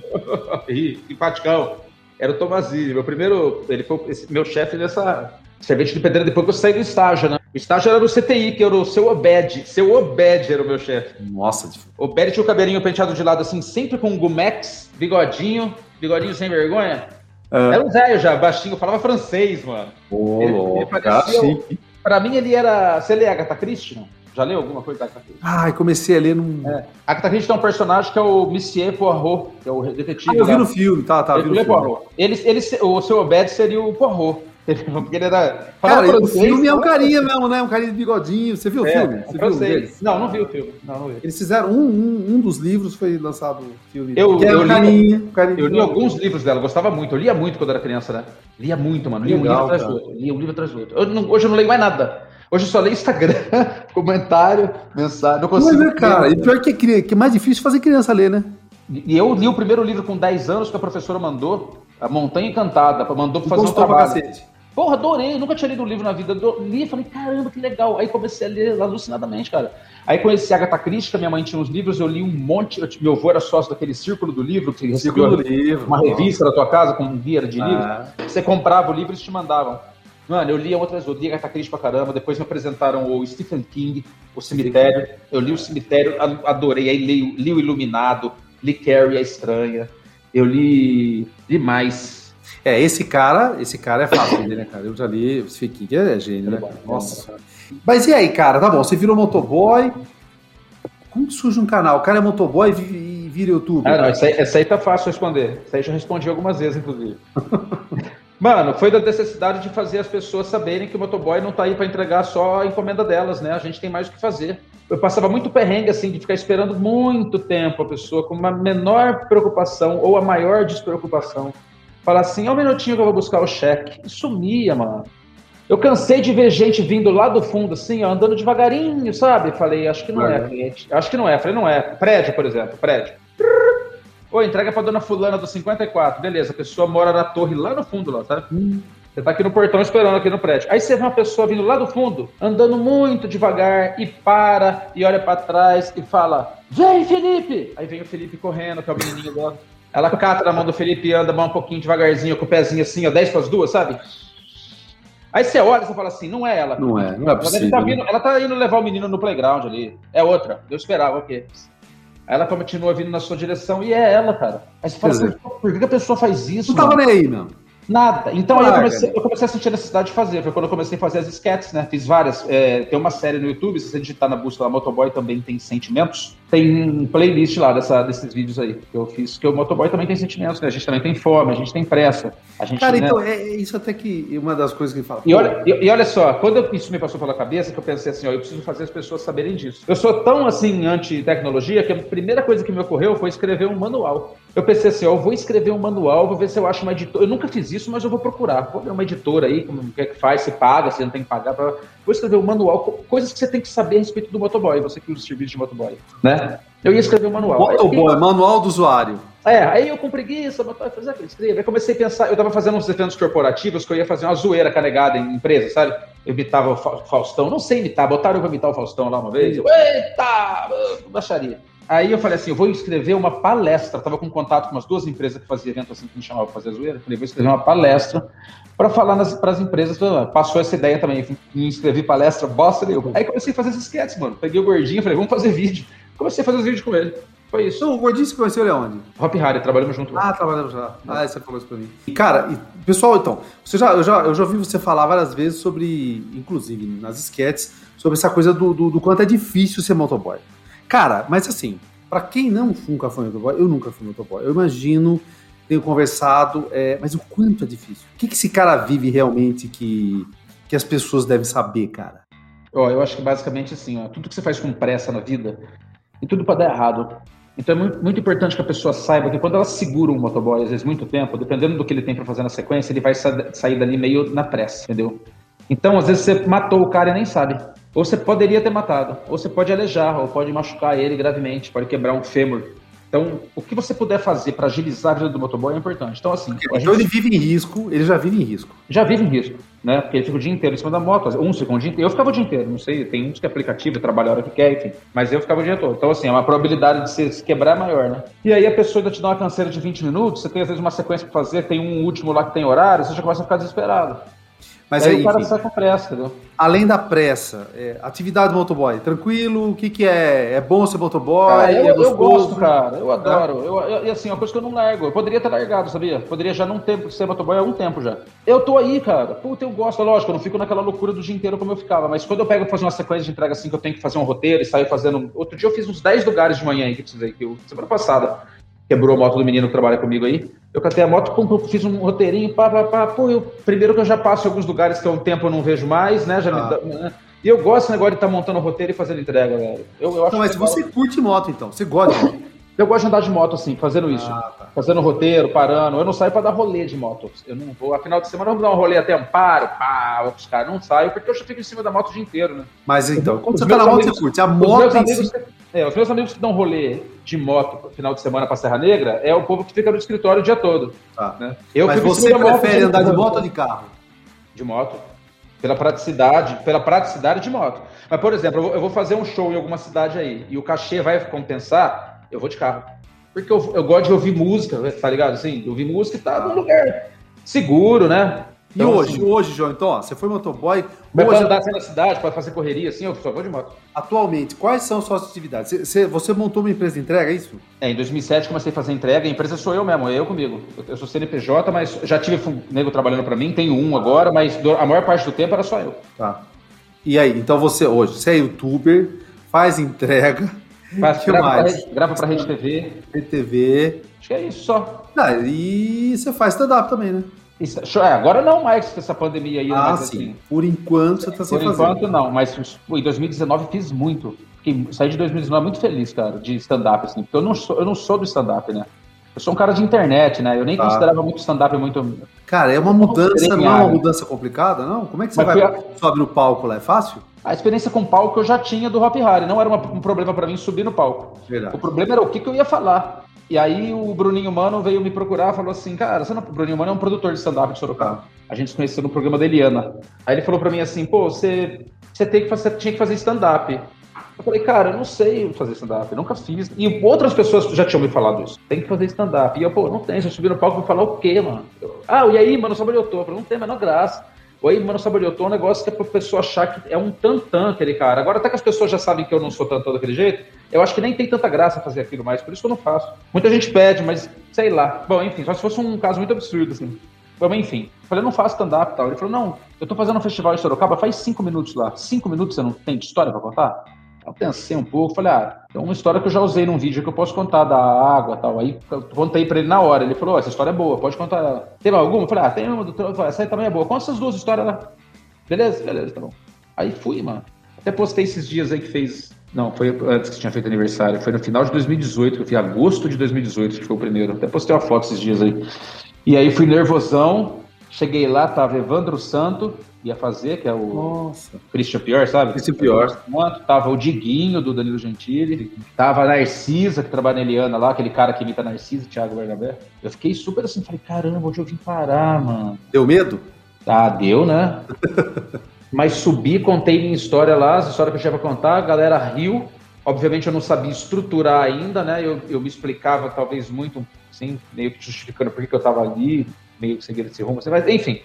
S2: Simpaticão. Era o Tomazini. Meu primeiro. Ele foi esse, meu chefe nessa servente de pedreiro depois que eu saí do estágio, né? O estágio era no CTI, que era o seu Obed. Seu Obed era o meu chefe.
S1: Nossa.
S2: Obed tinha o cabelinho penteado de lado assim, sempre com um gumex, bigodinho, bigodinho sem vergonha. Ah. Era um velho já, baixinho, falava francês, mano.
S1: Ô, ele, ele parecia,
S2: Pra mim ele era... Você lê Agatha Christie, não? Já leu alguma coisa da Agatha Christie?
S1: Ai, comecei a ler num...
S2: É. Agatha Christie tem um personagem que é o Monsieur Poirot, que é o detetive. Ah,
S1: eu vi no filme, tá, tá.
S2: Ele, vi no filme. Ele, ele, o seu Obed seria o Poirot. [laughs] Porque ele era.
S1: Cara, o filme é um carinha mesmo, né? Um carinha de bigodinho. Você viu o é, filme? Você
S2: viu Não, não vi o filme. Não, não vi.
S1: Eles fizeram um, um, um dos livros, foi lançado o filme.
S2: Eu, eu, carinha, li, carinha eu li alguns livros dela, gostava muito. Eu lia muito quando era criança, né? Lia muito, mano. Lia um livro atrás do outro. Lia um livro atrás do outro. Eu não, hoje eu não leio mais nada. Hoje eu só leio Instagram, [laughs] comentário, mensagem. Não consigo.
S1: Mas, é, cara, e pior que, que é mais difícil fazer criança ler, né?
S2: E eu li o primeiro livro com 10 anos que a professora mandou, A Montanha Encantada, mandou pra fazer um trabalho. Cacete. Porra, adorei, nunca tinha lido um livro na vida. Li e falei, caramba, que legal. Aí comecei a ler alucinadamente, cara. Aí conheci a Agatha Christie, minha mãe tinha uns livros, eu li um monte. Eu, meu avô era sócio daquele Círculo do Livro, que
S1: Círculo do livro,
S2: uma revista da tua casa com um guia de ah. livros. Você comprava o livro e eles te mandavam. Mano, eu li outras, eu li Agatha Christie pra caramba. Depois me apresentaram o Stephen King, O Cemitério. Eu li O Cemitério, adorei. Aí li, li O Iluminado, li Carrie a Estranha. Eu li, li mais.
S1: É, esse cara, esse cara é fácil né, cara? Eu já li, o Stephen é gênio, né? Nossa. Mas e aí, cara? Tá bom, você virou motoboy. Como surge um canal? O cara é motoboy e vira YouTube?
S2: Ah, não, essa aí, essa aí tá fácil responder. Essa aí já respondi algumas vezes, inclusive. [laughs] Mano, foi da necessidade de fazer as pessoas saberem que o motoboy não tá aí para entregar só a encomenda delas, né? A gente tem mais o que fazer. Eu passava muito perrengue, assim, de ficar esperando muito tempo a pessoa com uma menor preocupação ou a maior despreocupação falar assim, ó um minutinho que eu vou buscar o cheque. E sumia, mano. Eu cansei de ver gente vindo lá do fundo, assim, ó, andando devagarinho, sabe? Falei, acho que não é, é cliente. Acho que não é. Falei, não é. Prédio, por exemplo, prédio. Oi, entrega pra dona fulana do 54. Beleza, a pessoa mora na torre lá no fundo, lá, sabe? Hum. Você tá aqui no portão esperando aqui no prédio. Aí você vê uma pessoa vindo lá do fundo, andando muito devagar, e para, e olha para trás e fala: Vem, Felipe! Aí vem o Felipe correndo, que é o menininho dela. Ela cata na mão do Felipe e anda um pouquinho devagarzinho, com o pezinho assim, ó, 10 para as duas, sabe? Aí você olha e fala assim, não é ela.
S1: Não é, não é possível. Ela tá,
S2: vindo, ela tá indo levar o menino no playground ali. É outra. Eu esperava, o quê? Aí ela continua vindo na sua direção e é ela, cara. Aí você fala assim, por que a pessoa faz isso?
S1: Não tava nem aí, não.
S2: Nada. Então aí eu comecei, eu comecei, a sentir a necessidade de fazer. Foi quando eu comecei a fazer as sketches, né? Fiz várias. É, tem uma série no YouTube, se você digitar na busca da Motoboy também tem sentimentos. Tem playlist lá dessa, desses vídeos aí que eu fiz, que o motoboy também tem sentimentos, né? A gente também tem fome, a gente tem pressa. A gente,
S1: Cara, né? então é, é isso até que uma das coisas que fala.
S2: E olha, e, e olha só, quando isso me passou pela cabeça, que eu pensei assim, ó, eu preciso fazer as pessoas saberem disso. Eu sou tão assim anti-tecnologia que a primeira coisa que me ocorreu foi escrever um manual. Eu pensei assim, ó, eu vou escrever um manual, vou ver se eu acho uma editora. Eu nunca fiz isso, mas eu vou procurar. Vou ver uma editora aí, como é que faz, se paga, se não tem que pagar. Pra... Vou escrever um manual, coisas que você tem que saber a respeito do motoboy, você que usa o serviço de motoboy, né? Eu ia escrever o um manual.
S1: Motoboy, manual do usuário.
S2: É, aí eu com preguiça, fazer escrever. Aí comecei a pensar, eu estava fazendo uns eventos corporativos que eu ia fazer uma zoeira carregada em empresa, sabe? Eu imitava o Faustão, não sei imitar, botaram eu pra imitar o Faustão lá uma vez. Eu, Eita! Baixaria. Aí eu falei assim, eu vou escrever uma palestra. Eu tava com contato com umas duas empresas que faziam evento assim, que me chamavam para fazer zoeira. Eu falei, vou escrever uma palestra para falar para as empresas. Passou essa ideia também, me inscrevi palestra, bosta nenhuma. Aí comecei a fazer esses sketches, mano. Peguei o gordinho, falei, vamos fazer vídeo. Comecei a fazer os vídeos com ele. Foi isso.
S1: Então, o Gordinho você conheceu ele aonde?
S2: Hop Harry, trabalhamos junto.
S1: Ah, trabalhamos já. Ah, você falou isso pra mim. E, cara, e, pessoal, então, você já, eu, já, eu já ouvi você falar várias vezes sobre, inclusive nas sketches, sobre essa coisa do, do, do quanto é difícil ser motoboy. Cara, mas assim, para quem não nunca foi motoboy, eu nunca fui motoboy. Eu imagino tenho conversado, é, mas o quanto é difícil? O que, que esse cara vive realmente que, que as pessoas devem saber, cara?
S2: Ó, eu acho que basicamente assim, ó, tudo que você faz com pressa na vida, e tudo para dar errado. Então é muito, importante que a pessoa saiba que quando ela segura um motoboy, às vezes muito tempo, dependendo do que ele tem para fazer na sequência, ele vai sa sair dali meio na pressa, entendeu? Então, às vezes você matou o cara e nem sabe. Ou você poderia ter matado, ou você pode alejar, ou pode machucar ele gravemente, pode quebrar um fêmur. Então, o que você puder fazer para agilizar a vida do motoboy é importante. Então, assim.
S1: Então, gente... ele vive em risco, ele já vive em risco.
S2: Já vive em risco, né? Porque ele fica o dia inteiro em cima da moto. Uns ficam o dia inteiro. Eu ficava o dia inteiro, não sei, tem uns que é aplicativo, trabalha a hora que quer, enfim. Mas eu ficava o dia todo. Então, assim, é uma probabilidade de se quebrar é maior, né? E aí a pessoa ainda te dá uma canseira de 20 minutos, você tem às vezes uma sequência para fazer, tem um último lá que tem horário, você já começa a ficar desesperado.
S1: Mas aí, aí o cara sai com pressa, entendeu? Além da pressa, é, atividade motoboy, tranquilo, o que que é? É bom ser motoboy?
S2: Cara, eu, é eu gosto, cara, eu adoro. É. E assim, é uma coisa que eu não largo. Eu poderia ter largado, sabia? Poderia já não ter ser motoboy há um tempo já. Eu tô aí, cara. Puta, eu gosto. Lógico, eu não fico naquela loucura do dia inteiro como eu ficava, mas quando eu pego pra fazer uma sequência de entrega assim, que eu tenho que fazer um roteiro e sair fazendo... Outro dia eu fiz uns 10 lugares de manhã aí que precisei, que eu... semana passada quebrou a moto do menino que trabalha comigo aí. Eu catei a moto, pum, pum, fiz um roteirinho, pá, pá, pá. Pô, eu, primeiro que eu já passo em alguns lugares que há um tempo eu não vejo mais, né? Já ah. me, né? E eu gosto desse negócio de estar tá montando roteiro e fazendo entrega, velho. Eu, eu acho
S1: não, mas você curte moto, então. Você gosta de moto.
S2: Eu gosto de andar de moto, assim, fazendo isso. Ah, tá. Fazendo roteiro, parando. Eu não saio para dar rolê de moto. Eu não vou. A final de semana eu vou dar um rolê até Amparo, pá, outros caras. Não saio, porque eu já fico em cima da moto o dia inteiro, né?
S1: Mas então, quando você tá na moto, você curte. A moto.
S2: Amigos, é, os meus amigos que dão rolê de moto final de semana pra Serra Negra é o povo que fica no escritório o dia todo.
S1: Tá. Né? Eu Mas você prefere andar de moto ou de carro?
S2: De moto. Pela praticidade, pela praticidade de moto. Mas, por exemplo, eu vou fazer um show em alguma cidade aí e o cachê vai compensar eu vou de carro. Porque eu, eu gosto de ouvir música, tá ligado? Assim, ouvir música e tá num lugar seguro, né?
S1: Então, e hoje, assim, hoje, João, então, ó, você foi motoboy.
S2: Mas hoje... andar assim na cidade, para fazer correria, assim, eu só vou de moto.
S1: Atualmente, quais são suas atividades? Você, você montou uma empresa de entrega, é isso?
S2: É, em 2007 comecei a fazer entrega, a empresa sou eu mesmo, é eu comigo. Eu sou CNPJ, mas já tive nego trabalhando para mim, tenho um agora, mas a maior parte do tempo era só eu.
S1: Tá. E aí, então você hoje, você é youtuber, faz entrega,
S2: Faz, que grava, mais? Pra, grava pra Rede TV.
S1: Rede TV.
S2: Acho que é isso só.
S1: Ah, e você faz stand-up também, né?
S2: Isso, é, agora não mais com essa pandemia aí.
S1: Né, ah, sim. Assim. Por enquanto você tá sem
S2: Por
S1: fazer.
S2: enquanto não, mas em 2019 fiz muito. Fiquei, saí de 2019 muito feliz, cara, de stand-up, assim. Porque eu não sou, eu não sou do stand-up, né? Eu sou um cara de internet, né? Eu nem tá. considerava muito stand-up muito.
S1: Cara, é uma mudança, não é uma mudança complicada, não? Como é que você Mas vai a... sobe no palco lá? É fácil?
S2: A experiência com palco eu já tinha do Hop Harry, não era uma, um problema para mim subir no palco. Verdade. O problema era o que, que eu ia falar. E aí o Bruninho Mano veio me procurar e falou assim, cara, você não... o Bruninho Mano é um produtor de stand-up de Sorocaba. A gente se conheceu no programa da Eliana. Aí ele falou para mim assim, pô, você, você, tem que fazer, tinha que fazer stand-up. Eu falei, cara, eu não sei fazer stand-up, nunca fiz. E outras pessoas já tinham me falado isso. Tem que fazer stand-up. E eu, pô, não tem. Se eu subir no palco, vou falar o quê, mano? Eu, ah, e aí, mano, sobre eu tô? Eu falei, não tem a menor graça. Oi, mano, saboriotou um negócio que é pra pessoa achar que é um tantã aquele cara. Agora, até que as pessoas já sabem que eu não sou tantã daquele jeito, eu acho que nem tem tanta graça fazer aquilo mais, por isso que eu não faço. Muita gente pede, mas sei lá. Bom, enfim, só se fosse um caso muito absurdo, assim. Bom, enfim. Eu falei, eu não faço stand-up e tal. Ele falou, não, eu tô fazendo um festival em Sorocaba faz cinco minutos lá. Cinco minutos você não tem de história pra contar? Eu pensei um pouco, falei, ah, é uma história que eu já usei num vídeo que eu posso contar da água tal. Aí eu contei pra ele na hora. Ele falou, oh, essa história é boa, pode contar ela. Teve alguma? Eu falei, ah, tem uma, do... essa aí também é boa. Conta essas duas histórias lá. Beleza, beleza, tá bom. Aí fui, mano. Até postei esses dias aí que fez. Não, foi antes que tinha feito aniversário. Foi no final de 2018, que eu fiz agosto de 2018, que foi o primeiro. Até postei uma foto esses dias aí. E aí fui nervosão. Cheguei lá, tava Evandro Santo, ia fazer, que é o Nossa. Christian Pior, sabe?
S1: Christian Pior.
S2: Tava o Diguinho, do Danilo Gentili. Tava a Narcisa, que trabalha na Eliana lá, aquele cara que imita a Narcisa, Thiago Bernabé. Eu fiquei super assim, falei, caramba, onde eu vim parar, mano?
S1: Deu medo?
S2: Ah, deu, né? [laughs] Mas subi, contei minha história lá, a história que eu tinha pra contar, a galera riu. Obviamente eu não sabia estruturar ainda, né? Eu, eu me explicava talvez muito, assim, meio que justificando por que eu estava ali, meio que seguindo esse rumo, assim, mas enfim.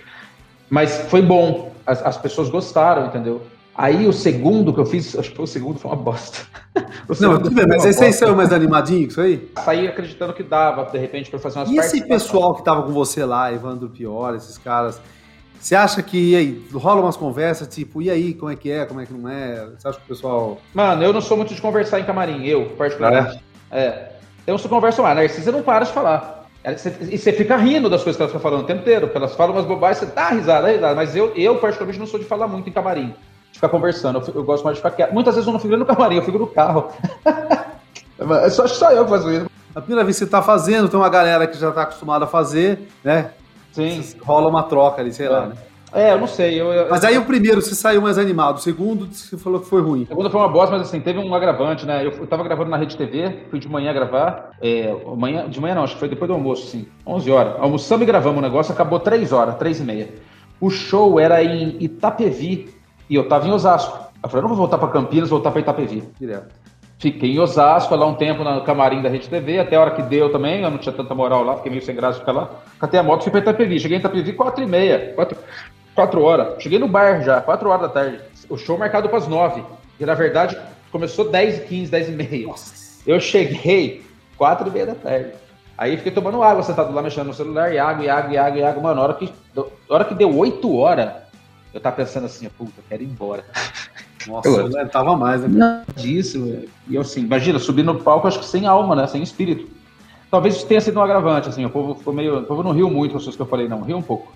S2: Mas foi bom, as, as pessoas gostaram, entendeu? Aí o segundo que eu fiz, acho que o segundo foi uma bosta. [laughs]
S1: não, tudo bem, mas aí saiu mais animadinho, isso aí?
S2: Saí acreditando que dava, de repente, para fazer umas
S1: E esse pessoal que tava com você lá, Evandro Pior, esses caras, você acha que aí, rola umas conversas, tipo, e aí, como é que é, como é que não é? Você acha que o pessoal.
S2: Mano, eu não sou muito de conversar em camarim, eu, particularmente. É. é. Então, se conversa lá, Narcisa não para de falar. E você fica rindo das coisas que elas estão falando o tempo inteiro, porque elas falam umas bobagens, você dá risada, risada. Mas eu, eu, particularmente, não sou de falar muito em camarim, de ficar conversando. Eu, eu gosto mais de ficar quieto. Muitas vezes eu não fico no camarim, eu fico no carro. [laughs] é só, só eu que faço isso.
S1: A primeira vez que você está fazendo, tem uma galera que já está acostumada a fazer, né?
S2: Sim.
S1: Rola uma troca ali, sei
S2: é.
S1: lá, né?
S2: É, eu não sei. Eu, eu,
S1: mas aí o primeiro você saiu mais animado, o segundo você falou que foi ruim. O
S2: segundo foi uma bosta, mas assim, teve um agravante, né? Eu, eu tava gravando na Rede TV, fui de manhã gravar. É, manhã, de manhã não, acho que foi depois do almoço, assim, 11 horas. Almoçamos e gravamos o negócio, acabou 3 horas, 3 e meia. O show era em Itapevi e eu tava em Osasco. Eu falei, eu não vou voltar para Campinas, vou voltar para Itapevi. Direto. Fiquei em Osasco, lá um tempo no camarim da Rede TV, até a hora que deu também, eu não tinha tanta moral lá, fiquei meio sem graça de ficar lá. Catei a moto e fui pra Itapevi. Cheguei em Itapevi 4 e meia, 4, Quatro horas. Cheguei no bar já, quatro horas da tarde. O show marcado para as nove. E na verdade começou 10 e 15, 10 e meia. Nossa. Eu cheguei quatro e meia da tarde. Aí fiquei tomando água, sentado lá mexendo no celular, e água, e água, e água, e água. Mano, na hora que, hora que deu oito horas, eu tava pensando assim, puta, eu quero ir embora. [laughs]
S1: Nossa, eu não tava mais, né?
S2: Não, disso, velho. E eu assim, imagina, subir no palco, acho que sem alma, né? Sem espírito. Talvez tenha sido um agravante, assim, o povo ficou meio. O povo não riu muito com as coisas que eu falei, não, riu um pouco.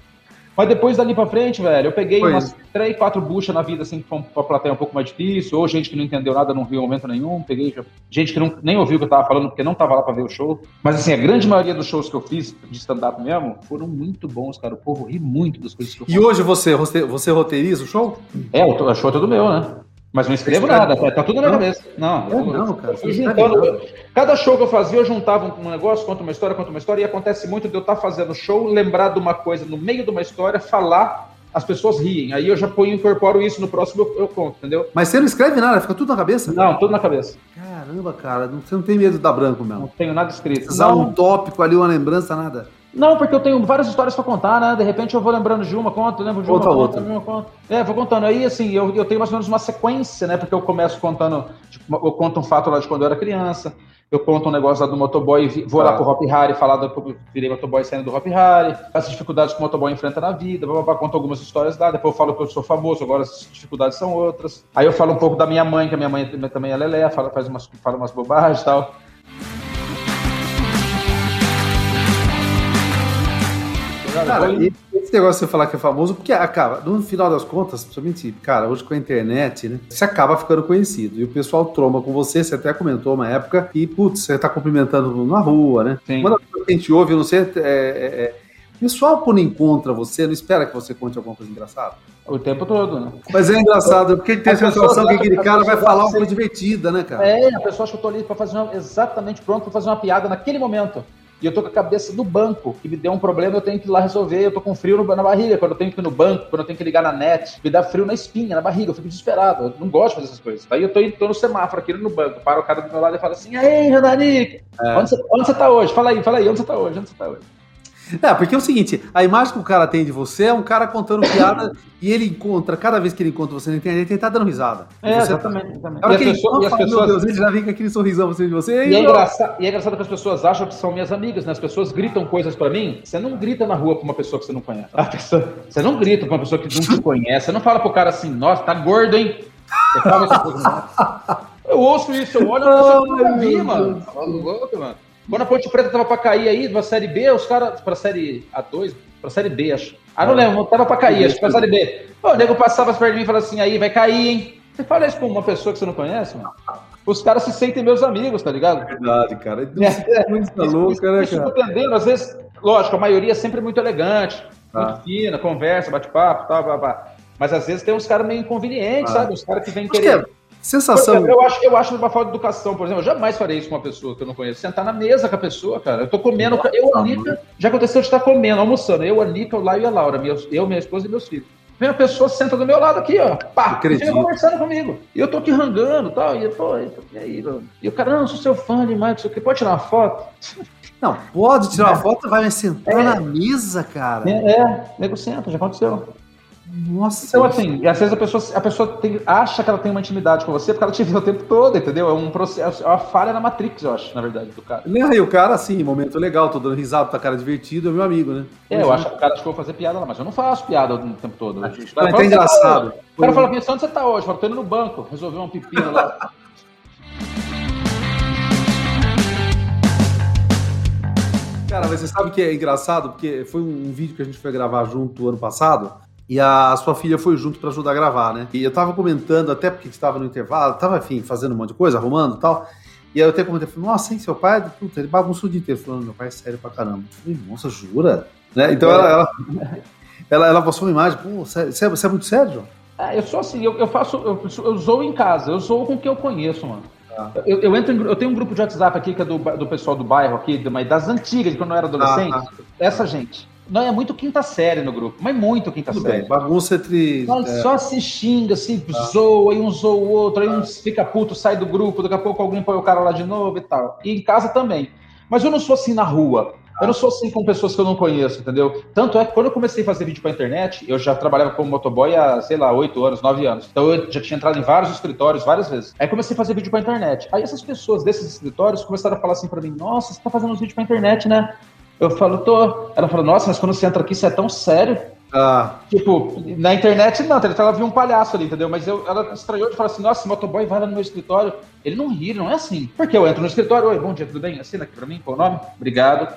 S2: Mas depois dali pra frente, velho, eu peguei Foi. umas três, quatro buchas na vida, assim, pra, pra plateia um pouco mais difícil, ou gente que não entendeu nada, não viu momento nenhum, peguei gente que não, nem ouviu o que eu tava falando, porque não tava lá pra ver o show. Mas, assim, a grande maioria dos shows que eu fiz de stand-up mesmo foram muito bons, cara. O povo ri muito das coisas que eu
S1: E hoje você, você roteiriza o show?
S2: É, o show é todo meu, né? Mas não escrevo nada, tá, tá tudo na minha cabeça. Não,
S1: é, não, cara.
S2: Eu juntando, cada show que eu fazia, eu juntava um negócio, conta uma história, conta uma história, e acontece muito de eu estar tá fazendo show, lembrar de uma coisa no meio de uma história, falar, as pessoas riem. Aí eu já ponho, incorporo isso no próximo, eu, eu conto, entendeu?
S1: Mas você não escreve nada, fica tudo na cabeça?
S2: Não, tudo na cabeça.
S1: Caramba, cara, você não tem medo de dar branco mesmo?
S2: Não tenho nada escrito.
S1: Usar um tópico ali, uma lembrança, nada?
S2: Não, porque eu tenho várias histórias para contar, né? De repente eu vou lembrando de uma, conta, lembro de uma,
S1: outra, outra.
S2: uma, conta. É, vou contando. Aí, assim, eu, eu tenho mais ou menos uma sequência, né? Porque eu começo contando, tipo, eu conto um fato lá de quando eu era criança, eu conto um negócio lá do motoboy, vou ah. lá pro Hop Harry, falar do que eu virei motoboy saindo do Hop Harry, as dificuldades que o motoboy enfrenta na vida, blá, blá, blá, conto algumas histórias lá, depois eu falo que eu sou famoso, agora as dificuldades são outras. Aí eu falo um pouco da minha mãe, que a minha mãe também é lelé, fala, faz umas, fala umas bobagens e tal.
S1: Cara, esse negócio de você falar que é famoso, porque acaba, no final das contas, principalmente, cara, hoje com a internet, né? Você acaba ficando conhecido. E o pessoal tromba com você, você até comentou uma época, e, putz, você tá cumprimentando na rua, né?
S2: Sim.
S1: Que a gente ouve, eu não sei, é, é, é o pessoal, quando encontra você, não espera que você conte alguma coisa engraçada?
S2: O tempo todo, né?
S1: Mas é engraçado, porque tem a sensação que aquele cara vai falar uma coisa divertida, né, cara?
S2: É, a pessoa tô ali pra fazer uma, exatamente pronto pra fazer uma piada naquele momento e eu tô com a cabeça no banco, que me deu um problema, eu tenho que ir lá resolver, eu tô com frio na barriga, quando eu tenho que ir no banco, quando eu tenho que ligar na net, me dá frio na espinha, na barriga, eu fico desesperado, eu não gosto de fazer essas coisas. Aí eu tô, tô no semáforo aqui no banco, para o cara do meu lado e fala assim, aí, Renanique, é. onde, você, onde você tá hoje? Fala aí, fala aí, onde você tá hoje? Onde você tá hoje? [laughs]
S1: É, porque é o seguinte, a imagem que o cara tem de você é um cara contando piada e ele encontra, cada vez que ele encontra você na internet, ele tá dando risada.
S2: É, exatamente. Tá... exatamente.
S1: E, que pessoa, e as pessoas... Deus, ele já vem com aquele sorrisão você de você.
S2: E, e, é engraçado, e é engraçado que as pessoas acham que são minhas amigas, né? As pessoas gritam coisas pra mim. Você não grita na rua com uma pessoa que você não conhece. Pessoa... Você não grita com uma pessoa que não te conhece. Você não fala pro cara assim, nossa, tá gordo, hein? Você fala essa coisa, né? Eu ouço isso, eu olho, a pessoa que nunca vi, mano. Tá louco, mano. Quando a Ponte Preta tava pra cair aí, da Série B, os caras, pra Série A2, pra Série B, acho. Ah, não lembro, tava pra cair, acho que pra Série B. Pô, o nego passava perto de mim e falava assim, aí, vai cair, hein? Você fala isso com uma pessoa que você não conhece, mano? Os caras se sentem meus amigos, tá ligado?
S1: Verdade, cara. É, é, muito é, louca, né, cara?
S2: Isso às vezes, lógico, a maioria é sempre muito elegante, ah. muito fina, conversa, bate-papo, tal, blá, blá. Mas às vezes tem uns caras meio inconvenientes, ah. sabe? Os caras que vêm querer...
S1: Sensação.
S2: Eu, eu, acho, eu acho uma falta de educação, por exemplo. Eu jamais farei isso com uma pessoa que eu não conheço. Sentar na mesa com a pessoa, cara. Eu tô comendo. Nossa, eu, Anitta, já aconteceu de estar comendo, almoçando. Eu, Anitta, o Laio e a Laura. Meus, eu, minha esposa e meus filhos. Vem a pessoa, senta do meu lado aqui, ó. Pá, fica conversando comigo. E eu tô aqui rangando tal, e tal. E, aí, mano? E o cara, não, sou seu fã demais, não sei o que. Pode tirar uma foto? [laughs]
S1: Não, pode tirar uma é. foto, vai me sentar é. na mesa, cara.
S2: É, é, nego senta, já aconteceu.
S1: Nossa.
S2: Então, assim, às vezes a pessoa, a pessoa tem, acha que ela tem uma intimidade com você porque ela te viu o tempo todo, entendeu? É um processo, é uma falha na Matrix, eu acho, na verdade, do cara.
S1: E o cara, assim, momento legal, tô dando risada, tá cara divertido, é meu amigo, né?
S2: É, eu acho que o cara acha que eu vou fazer piada lá, mas eu não faço piada o tempo todo.
S1: Ah, é engraçado.
S2: O cara fala, onde você tá hoje? Eu falo, tô indo no banco, resolver um pepino lá.
S1: Cara, mas você sabe que é engraçado? Porque foi um vídeo que a gente foi gravar junto ano passado. E a sua filha foi junto para ajudar a gravar, né? E eu tava comentando, até porque estava no intervalo, tava, enfim, fazendo um monte de coisa, arrumando e tal. E aí eu até comentei, falei, nossa, hein, seu pai, puta, ele bagunçou o dia inteiro. Falando, meu pai é sério pra caramba. Eu falei, nossa, jura? Né? Então ela, ela, [laughs] ela, ela postou uma imagem, pô, você, é, você é muito sério, João?
S2: É, eu sou assim, eu, eu faço, eu, eu zoo em casa, eu zoo com o que eu conheço, mano. Ah. Eu, eu, entro em, eu tenho um grupo de WhatsApp aqui que é do, do pessoal do bairro aqui, das antigas, de quando eu era adolescente. Ah, ah. Essa gente. Não, é muito quinta série no grupo, mas muito quinta Tudo série. Bem,
S1: bagunça entre.
S2: Só, é... só se xinga, se ah. zoa, aí um zoa o outro, aí um fica puto, sai do grupo, daqui a pouco alguém põe o cara lá de novo e tal. E em casa também. Mas eu não sou assim na rua. Eu não sou assim com pessoas que eu não conheço, entendeu? Tanto é que quando eu comecei a fazer vídeo pra internet, eu já trabalhava como motoboy há, sei lá, 8 anos, 9 anos. Então eu já tinha entrado em vários escritórios várias vezes. Aí comecei a fazer vídeo pra internet. Aí essas pessoas desses escritórios começaram a falar assim pra mim: Nossa, você tá fazendo uns vídeos pra internet, né? Eu falo, tô. Ela falou, nossa, mas quando você entra aqui, você é tão sério. Ah. Tipo, na internet não, ela viu um palhaço ali, entendeu? Mas eu, ela estranhou de falar assim, nossa, motoboy vai lá no meu escritório. Ele não ri, não é assim. Porque eu entro no escritório, oi, bom dia, tudo bem? Assina aqui pra mim, qual o nome? Obrigado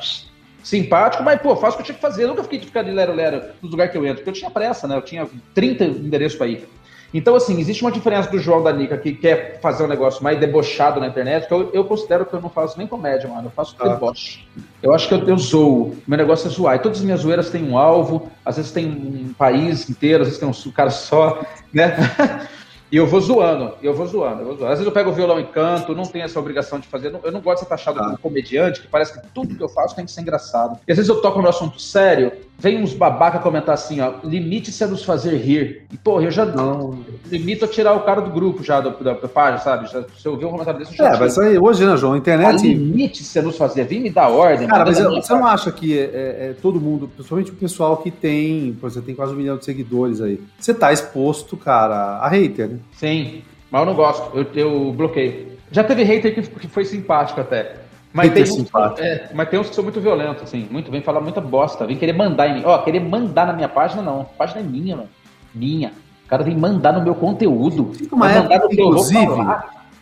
S2: simpático, mas, pô, faço o que eu tinha que fazer. Eu nunca fiquei de ficar de lero-lero nos lugares que eu entro, porque eu tinha pressa, né? Eu tinha 30 endereços para ir. Então, assim, existe uma diferença do João da Nica que quer fazer um negócio mais debochado na internet, que eu, eu considero que eu não faço nem comédia, mano. Eu faço ah. deboche. Eu acho que eu, eu zoo. Meu negócio é zoar. E todas as minhas zoeiras têm um alvo, às vezes tem um país inteiro, às vezes tem um cara só, né? [laughs] E eu vou zoando, eu vou zoando, eu vou zoando. Às vezes eu pego o violão e canto, não tenho essa obrigação de fazer. Eu não gosto de ser taxado ah. como comediante, que parece que tudo que eu faço tem que ser engraçado. E às vezes eu toco no assunto sério, vem uns babaca comentar assim, ó, limite-se a nos fazer rir. E, porra, eu já não. limito a tirar o cara do grupo já, da, da, da página, sabe? Já, se eu um comentário desse, eu
S1: já É, mas aí hoje, né, João? A internet. Ah,
S2: limite-se a nos fazer, vem me dar ordem.
S1: Cara, mas eu, você não acha que é, é, é, todo mundo, principalmente o pessoal que tem, por exemplo, tem quase um milhão de seguidores aí, você tá exposto, cara, a hater, né?
S2: Sim, mas eu não gosto, eu, eu bloqueio. Já teve hater que, que foi simpático até. Mas tem, uns, é, mas tem uns que são muito violentos, assim, muito, vem falar muita bosta, vem querer mandar em mim. Ó, querer mandar na minha página, não. A página é minha, mano. Minha. O cara vem mandar no meu conteúdo.
S1: Uma época, inclusive,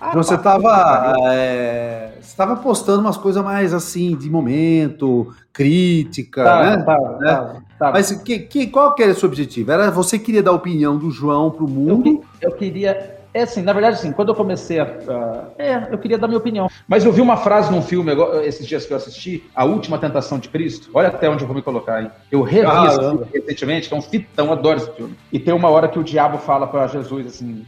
S1: ah, você estava é, você tava postando umas coisas mais assim, de momento, crítica, tá, né? Tá, né? Tá, tá. Mas que, que, qual que era o seu objetivo? Era você queria dar a opinião do João para o mundo?
S2: Eu, eu queria é assim, na verdade, assim, quando eu comecei a, a, É, eu queria dar minha opinião. Mas eu vi uma frase num filme, esses dias que eu assisti, A Última Tentação de Cristo. Olha até onde eu vou me colocar, hein? Eu revi ah, recentemente, que é um fitão, adoro esse filme. E tem uma hora que o diabo fala para Jesus assim.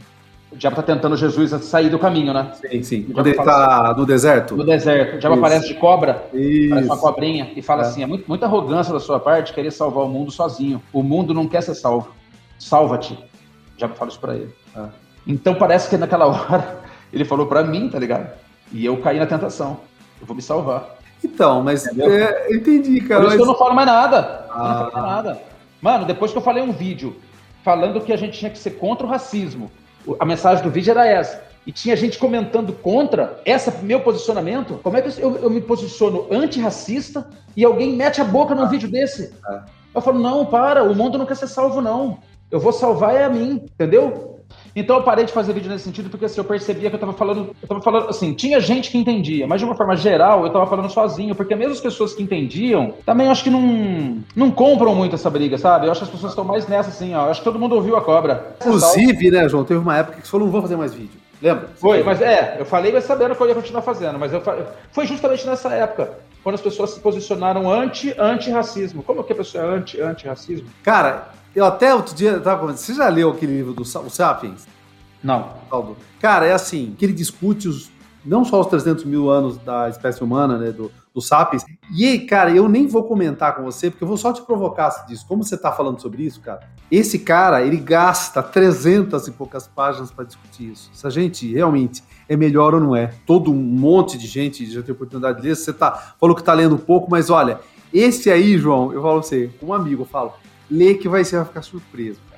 S2: O diabo tá tentando Jesus sair do caminho, né?
S1: Sim, sim. Quando ele tá assim, no deserto?
S2: No deserto. O diabo Isso. aparece de cobra, Isso. parece uma cobrinha, e fala é. assim: é muito, muita arrogância da sua parte querer salvar o mundo sozinho. O mundo não quer ser salvo. Salva-te. O diabo fala isso pra ele. É. Então parece que naquela [laughs] hora ele falou para mim, tá ligado? E eu caí na tentação. Eu vou me salvar.
S1: Então, mas é, eu entendi, cara.
S2: Por isso
S1: mas...
S2: que eu não falo mais nada. Ah. Não falo mais nada. Mano, depois que eu falei um vídeo falando que a gente tinha que ser contra o racismo, a mensagem do vídeo era essa. E tinha gente comentando contra esse meu posicionamento. Como é que eu, eu me posiciono antirracista e alguém mete a boca num ah. vídeo desse? Ah. Eu falo, não, para, o mundo não quer ser salvo, não. Eu vou salvar é a mim, entendeu? Então eu parei de fazer vídeo nesse sentido porque assim, eu percebia que eu tava falando, eu tava falando assim, tinha gente que entendia, mas de uma forma geral eu tava falando sozinho, porque mesmo as pessoas que entendiam, também acho que não, não compram muito essa briga, sabe? Eu acho que as pessoas estão mais nessa assim, ó. Eu acho que todo mundo ouviu a cobra.
S1: Inclusive, né, João, teve uma época que você falou, não vou fazer mais vídeo. Lembra?
S2: Foi, mas é, eu falei, mas sabendo que eu ia continuar fazendo, mas eu foi justamente nessa época, quando as pessoas se posicionaram anti anti-racismo. Como que a pessoa é anti anti-racismo?
S1: Cara, eu até outro dia tava falando, você já leu aquele livro do o Sapiens?
S2: Não.
S1: Cara, é assim, que ele discute os, não só os 300 mil anos da espécie humana, né, do, do Sapiens. E, cara, eu nem vou comentar com você, porque eu vou só te provocar disso. Como você tá falando sobre isso, cara? Esse cara, ele gasta 300 e poucas páginas para discutir isso. Se a gente realmente é melhor ou não é. Todo um monte de gente já tem oportunidade de ler. Você tá, falou que tá lendo pouco, mas olha, esse aí, João, eu falo pra você, como amigo, eu falo, lê que vai, você vai ficar surpreso, cara.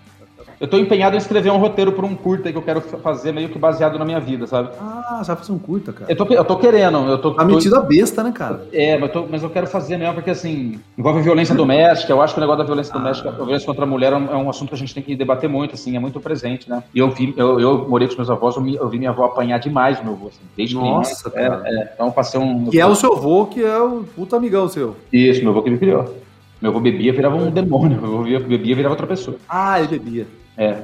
S2: Eu tô empenhado em escrever um roteiro para um curta que eu quero fazer meio que baseado na minha vida, sabe?
S1: Ah, você vai fazer um curta, cara.
S2: Eu tô, eu tô querendo, eu tô.
S1: Tá metido a besta, né, cara?
S2: É, mas, tô, mas eu quero fazer mesmo, porque assim, envolve violência doméstica. Eu acho que o negócio da violência ah. doméstica, a violência contra a mulher é um, é um, assunto que a gente tem que debater muito, assim, é muito presente, né? E eu vi, eu, eu morei com os meus avós, eu, me, eu vi minha avó apanhar demais meu avô, assim, desde
S1: Nossa,
S2: criança. É, é, então passei um.
S1: Que é o seu avô, que é o puta amigão seu.
S2: Isso, meu avô que me criou. Meu avô bebia, virava um demônio. Meu avô bebia, virava outra pessoa.
S1: Ah, ele bebia.
S2: É.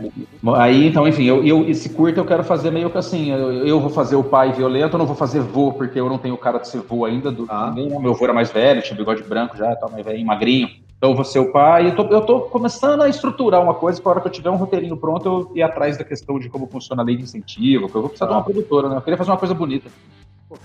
S2: Aí, então, enfim, eu, eu, esse curto eu quero fazer meio que assim, eu, eu, vou fazer o pai violento, eu não vou fazer vô, porque eu não tenho cara de ser vô ainda. Do, ah. ninguém, meu vô era mais velho, tinha bigode branco já, tá mais velho, magrinho. Então eu vou ser o pai. Eu tô, eu tô começando a estruturar uma coisa para a hora que eu tiver um roteirinho pronto, eu ir atrás da questão de como funciona a lei de incentivo, porque eu vou precisar ah. de uma produtora, né? Eu queria fazer uma coisa bonita. Pô,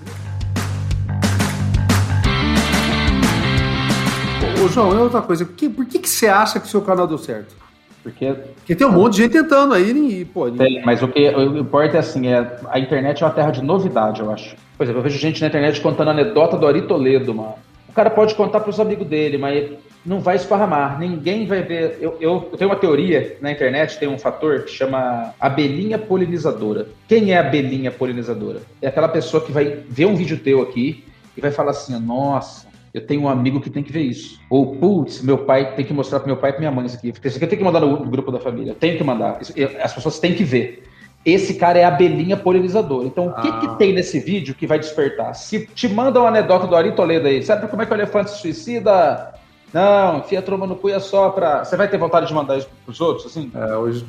S1: Ô, João, é outra coisa. Por que, por que, que você acha que o seu canal deu certo?
S2: Porque,
S1: Porque tem um monte de gente tentando aí e, pô.
S2: Tem, mas o que o importa é assim, é, a internet é uma terra de novidade, eu acho. Por exemplo, eu vejo gente na internet contando a anedota do Ari Toledo, mano. O cara pode contar para os amigos dele, mas não vai esparramar. Ninguém vai ver. Eu, eu, eu, tenho uma teoria na internet, tem um fator que chama abelhinha polinizadora. Quem é a abelhinha polinizadora? É aquela pessoa que vai ver um vídeo teu aqui e vai falar assim: nossa, eu tenho um amigo que tem que ver isso. Ou, putz, meu pai tem que mostrar para meu pai e para minha mãe isso aqui. Isso aqui eu tenho que mandar no grupo da família. Tem que mandar. As pessoas têm que ver. Esse cara é a abelhinha polinizadora. Então, o que, ah. que tem nesse vídeo que vai despertar? Se te manda uma anedota do Ari Toledo aí, sabe como é que o elefante se suicida? Não, enfia a tromba no cu é só pra. Você vai ter vontade de mandar isso pros outros, assim?
S1: É, hoje.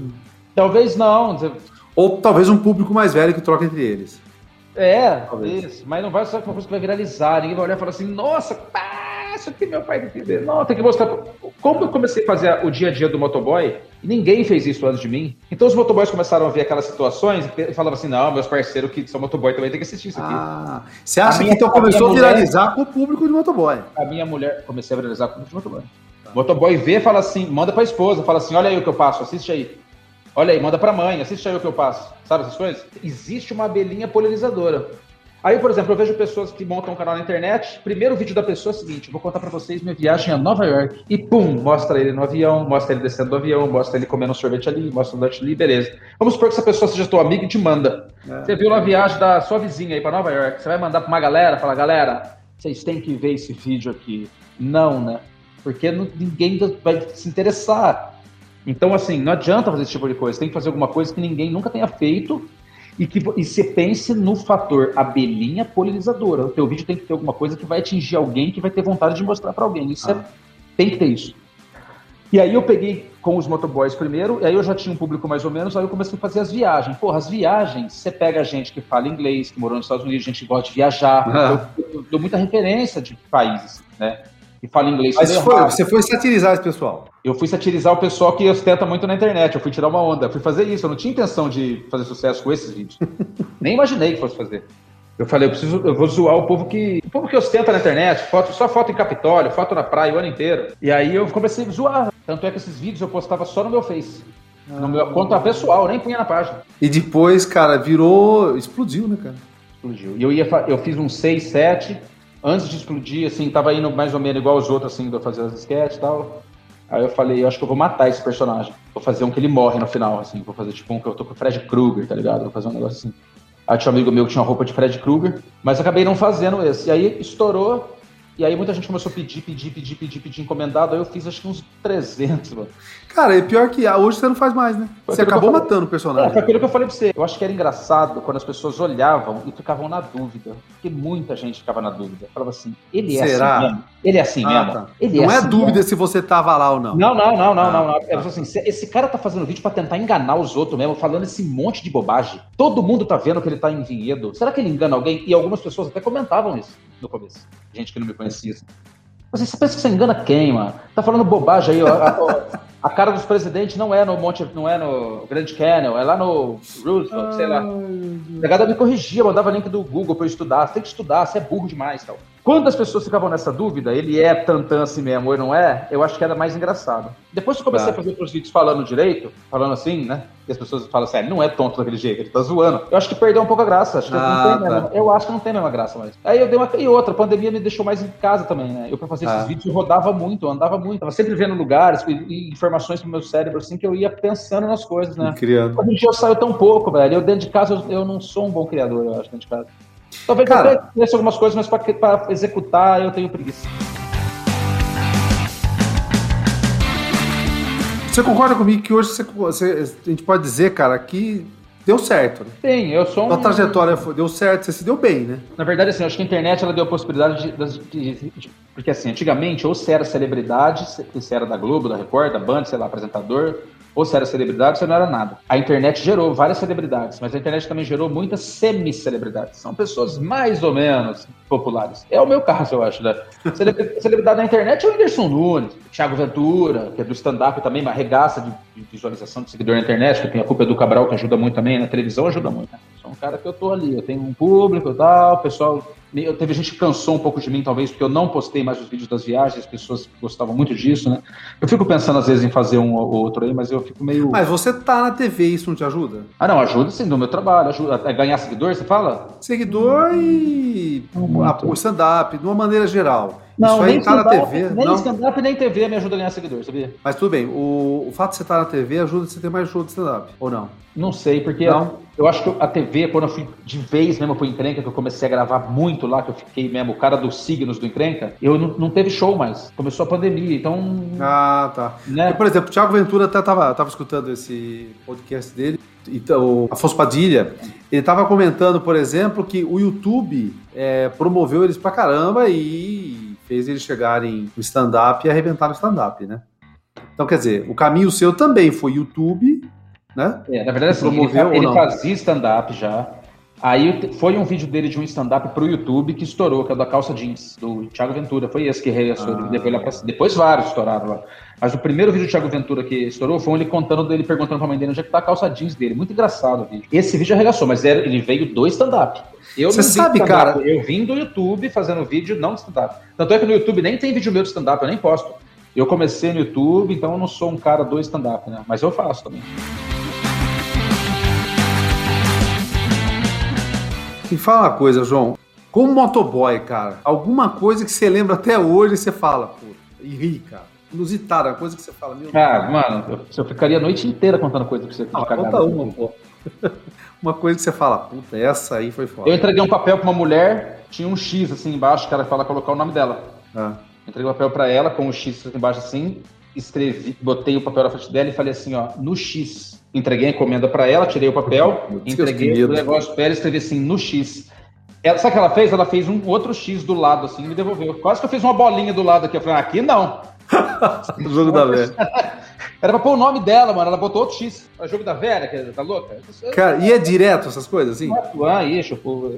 S2: Talvez não.
S1: Ou talvez um público mais velho que troca entre eles.
S2: É, Talvez. isso. Mas não vai ser uma coisa que vai viralizar. Ninguém vai olhar e falar assim, nossa, pá, isso aqui meu pai ver. Não, tem que mostrar. Como eu comecei a fazer o dia a dia do motoboy, ninguém fez isso antes de mim. Então os motoboys começaram a ver aquelas situações e falavam assim, não, meus parceiros que são motoboy também tem que assistir isso aqui.
S1: Ah, você acha minha, que então começou a, viralizar mulher, com o público de motoboy?
S2: A minha mulher, comecei a viralizar com o público de motoboy. Tá. Motoboy vê, fala assim, manda pra esposa, fala assim, olha aí o que eu passo, assiste aí. Olha aí, manda pra mãe, assiste aí o que eu passo. Sabe essas coisas? Existe uma abelhinha polinizadora. Aí, por exemplo, eu vejo pessoas que montam um canal na internet. Primeiro vídeo da pessoa é o seguinte: vou contar para vocês minha viagem a Nova York. E pum, mostra ele no avião, mostra ele descendo do avião, mostra ele comendo um sorvete ali, mostra um lanche ali, beleza. Vamos supor que essa pessoa seja tua amiga e te manda. É. Você viu uma viagem da sua vizinha aí para Nova York. Você vai mandar para uma galera, falar, galera, vocês têm que ver esse vídeo aqui. Não, né? Porque ninguém vai se interessar. Então, assim, não adianta fazer esse tipo de coisa. Tem que fazer alguma coisa que ninguém nunca tenha feito e que e você pense no fator abelhinha polinizadora. O teu vídeo tem que ter alguma coisa que vai atingir alguém, que vai ter vontade de mostrar para alguém. Isso é, ah. é, tem que ter isso. E aí eu peguei com os motoboys primeiro, e aí eu já tinha um público mais ou menos, aí eu comecei a fazer as viagens. Porra, as viagens, você pega gente que fala inglês, que morou nos Estados Unidos, gente que gosta de viajar. Ah. Eu, eu, dou muita referência de países, né? E fala inglês.
S1: Mas foi, você foi satirizar esse pessoal?
S2: Eu fui satirizar o pessoal que ostenta muito na internet. Eu fui tirar uma onda. Eu fui fazer isso. Eu não tinha intenção de fazer sucesso com esses vídeos. [laughs] Nem imaginei que fosse fazer. Eu falei, eu preciso, eu vou zoar o povo que. O povo que ostenta na internet, foto, só foto em Capitólio, foto na praia o ano inteiro. E aí eu comecei a zoar. Tanto é que esses vídeos eu postava só no meu Face. Ah. No meu conta pessoal, nem punha na página.
S1: E depois, cara, virou. explodiu, né, cara?
S2: Explodiu. E eu ia eu fiz um 6, 7 antes de explodir, assim, tava indo mais ou menos igual os outros, assim, de fazer as sketches e tal. Aí eu falei, eu acho que eu vou matar esse personagem. Vou fazer um que ele morre no final, assim. Vou fazer tipo um que eu tô com o Fred Krueger, tá ligado? Vou fazer um negócio assim. Aí tinha um amigo meu que tinha uma roupa de Fred Krueger, mas acabei não fazendo esse. E aí estourou, e aí muita gente começou a pedir, pedir, pedir, pedir, pedir encomendado. Aí eu fiz acho que uns 300, mano.
S1: Cara, é pior que hoje você não faz mais, né? Foi você acabou matando o personagem. É,
S2: foi aquilo que eu falei pra você. Eu acho que era engraçado quando as pessoas olhavam e ficavam na dúvida. Porque muita gente ficava na dúvida. Falava assim, ele é assim Será? assim mesmo? Ele é assim ah, mesmo? Tá. Ele
S1: não
S2: é,
S1: é
S2: assim
S1: dúvida mesmo? se você tava lá ou não.
S2: Não, não, não, não, ah, não. não. É assim, esse cara tá fazendo vídeo pra tentar enganar os outros mesmo, falando esse monte de bobagem. Todo mundo tá vendo que ele tá em vinhedo. Será que ele engana alguém? E algumas pessoas até comentavam isso no começo. Gente que não me conhecia. Você pensa que você engana quem, mano? Tá falando bobagem aí, ó. A, a, cara dos presidentes não é no Monte, não é no Grand Canyon, é lá no Roosevelt, sei lá. A pegada me corrigia, mandava link do Google pra eu estudar. Você tem que estudar, você é burro demais, tal. Quando as pessoas ficavam nessa dúvida, ele é tantã assim mesmo ou não é, eu acho que era mais engraçado. Depois que eu comecei
S1: Tá.
S2: a fazer os vídeos falando direito, falando assim, né? E as pessoas falam assim, "Ah, não é tonto daquele jeito, ele tá zoando. Eu acho que perdeu um pouco a graça. Acho que
S1: Ah,
S2: não tem
S1: tá.
S2: mesmo- eu acho que não tem a mesma graça mais. Aí eu dei uma. E outra, a pandemia me deixou mais em casa também, né? Eu, pra fazer
S1: Ah.
S2: esses vídeos, eu rodava muito, eu andava muito. Tava sempre vendo lugares e, e informações pro meu cérebro, assim, que eu ia pensando nas coisas, né?
S1: Criando.
S2: Hoje em dia eu saio tão pouco, velho. Eu dentro de casa eu, eu não sou um bom criador, eu acho, dentro de casa. Talvez
S1: Cara-
S2: eu conheça algumas coisas, mas pra executar eu tenho preguiça.
S1: Você concorda comigo que hoje você, você- a gente pode dizer, cara, que deu certo, né?
S2: Tem, eu sou um.
S1: A trajetória foi- deu certo, você se deu bem, né?
S2: Na verdade, assim, acho que a internet ela deu a possibilidade de, de- de- Porque, assim, antigamente, ou você era celebridade, se- você era da Globo, da Record, da Band, sei lá, apresentador, ou você era celebridade, você não era nada. A internet gerou várias celebridades, mas a internet também gerou muitas semi-celebridades. São pessoas mais ou menos populares. É o meu caso, eu acho, né? Celebri- [laughs] Celebridade na internet é o Whindersson Nunes, Thiago Ventura, que é do stand-up também, uma regaça de, de visualização de seguidor na internet, que tem a culpa do Cabral, que ajuda muito também, na televisão ajuda muito, né? Cara que eu tô ali, eu tenho um público e tal, o pessoal. me- Teve gente que cansou um pouco de mim, talvez, porque eu não postei mais os vídeos das viagens, as pessoas gostavam muito disso, né? Eu fico pensando, às vezes, em fazer um ou outro aí, mas eu fico meio.
S1: Mas você tá na TV, isso não te ajuda?
S2: Ah, não, ajuda sim no meu trabalho, ajuda a ganhar seguidor, você fala?
S1: Seguidor e
S2: Muito.
S1: stand-up, de uma maneira geral.
S2: Não, nem
S1: tá na TV.
S2: nem stand-up nem TV me ajuda a ganhar seguidor, sabia?
S1: Mas tudo bem, o, o fato de você estar na TV ajuda você a ter mais show de stand-up, ou não?
S2: Não sei, porque
S1: Não?
S2: eu acho que a TV, quando eu fui de vez mesmo pro Encrenca, que eu comecei a gravar muito lá, que eu fiquei mesmo o cara dos signos do Encrenca, eu não, não teve show mais. Começou a pandemia, então.
S1: Ah, tá.
S2: né?
S1: Por exemplo, o Thiago Ventura até tava, tava escutando esse podcast dele, então, o Afonso Padilha, ele tava comentando, por exemplo, que o YouTube é, promoveu eles pra caramba e fez eles chegarem no stand-up e arrebentar no stand-up, né? Então, quer dizer, o caminho seu também foi YouTube, né?
S2: É, na verdade, assim, ele,
S1: Promoveu
S2: ele
S1: não?
S2: fazia stand-up já. Aí foi um vídeo dele de um stand-up pro YouTube que estourou, que é o da calça jeans, do Thiago Ventura. Foi esse que reaçou.
S1: Ah.
S2: Depois, lá pra- depois vários estouraram lá. Mas o primeiro vídeo do Thiago Ventura que estourou foi ele contando dele, perguntando pra mãe dele onde é que tá a calça jeans dele. Muito engraçado o vídeo. Esse vídeo arregaçou, mas era- ele veio do stand-up. Eu
S1: Você sabe, cara-
S2: Eu vim do YouTube fazendo vídeo, não de stand-up. Tanto é que no YouTube nem tem vídeo meu de stand-up, eu nem posto. Eu comecei no YouTube, então eu não sou um cara do stand-up, né? Mas eu faço também.
S1: Me fala uma coisa, João. Como motoboy, cara, alguma coisa que você lembra até hoje e você fala, pô, e ri, cara. Inusitada, coisa que você fala, meu
S2: Ah, mano, eu, eu ficaria a noite inteira contando coisa pra você de
S1: Ah, conta uma, pô. [laughs] uma coisa que você fala, puta, essa aí foi foda.
S2: Eu entreguei um papel pra uma mulher, tinha um X assim embaixo, que ela fala colocar o nome dela.
S1: Ah.
S2: Entreguei o papel pra ela com o X embaixo assim, escrevi, botei o papel na frente dela e falei assim, ó, no X. Entreguei a encomenda pra ela, tirei o papel, entreguei o negócio pra ela e escrevi assim, no X. Ela, sabe o que ela fez? Ela fez um outro X do lado, assim, e me devolveu. Quase que eu fiz uma bolinha do lado aqui. Eu falei, ah, aqui não. [laughs]
S1: Jogo da velha. [laughs]
S2: Era pra pôr o nome dela, mano. Ela botou outro X. É jogo da velha, que tá louca?
S1: Cara, e é direto essas coisas, assim?
S2: Ah, isso, pô.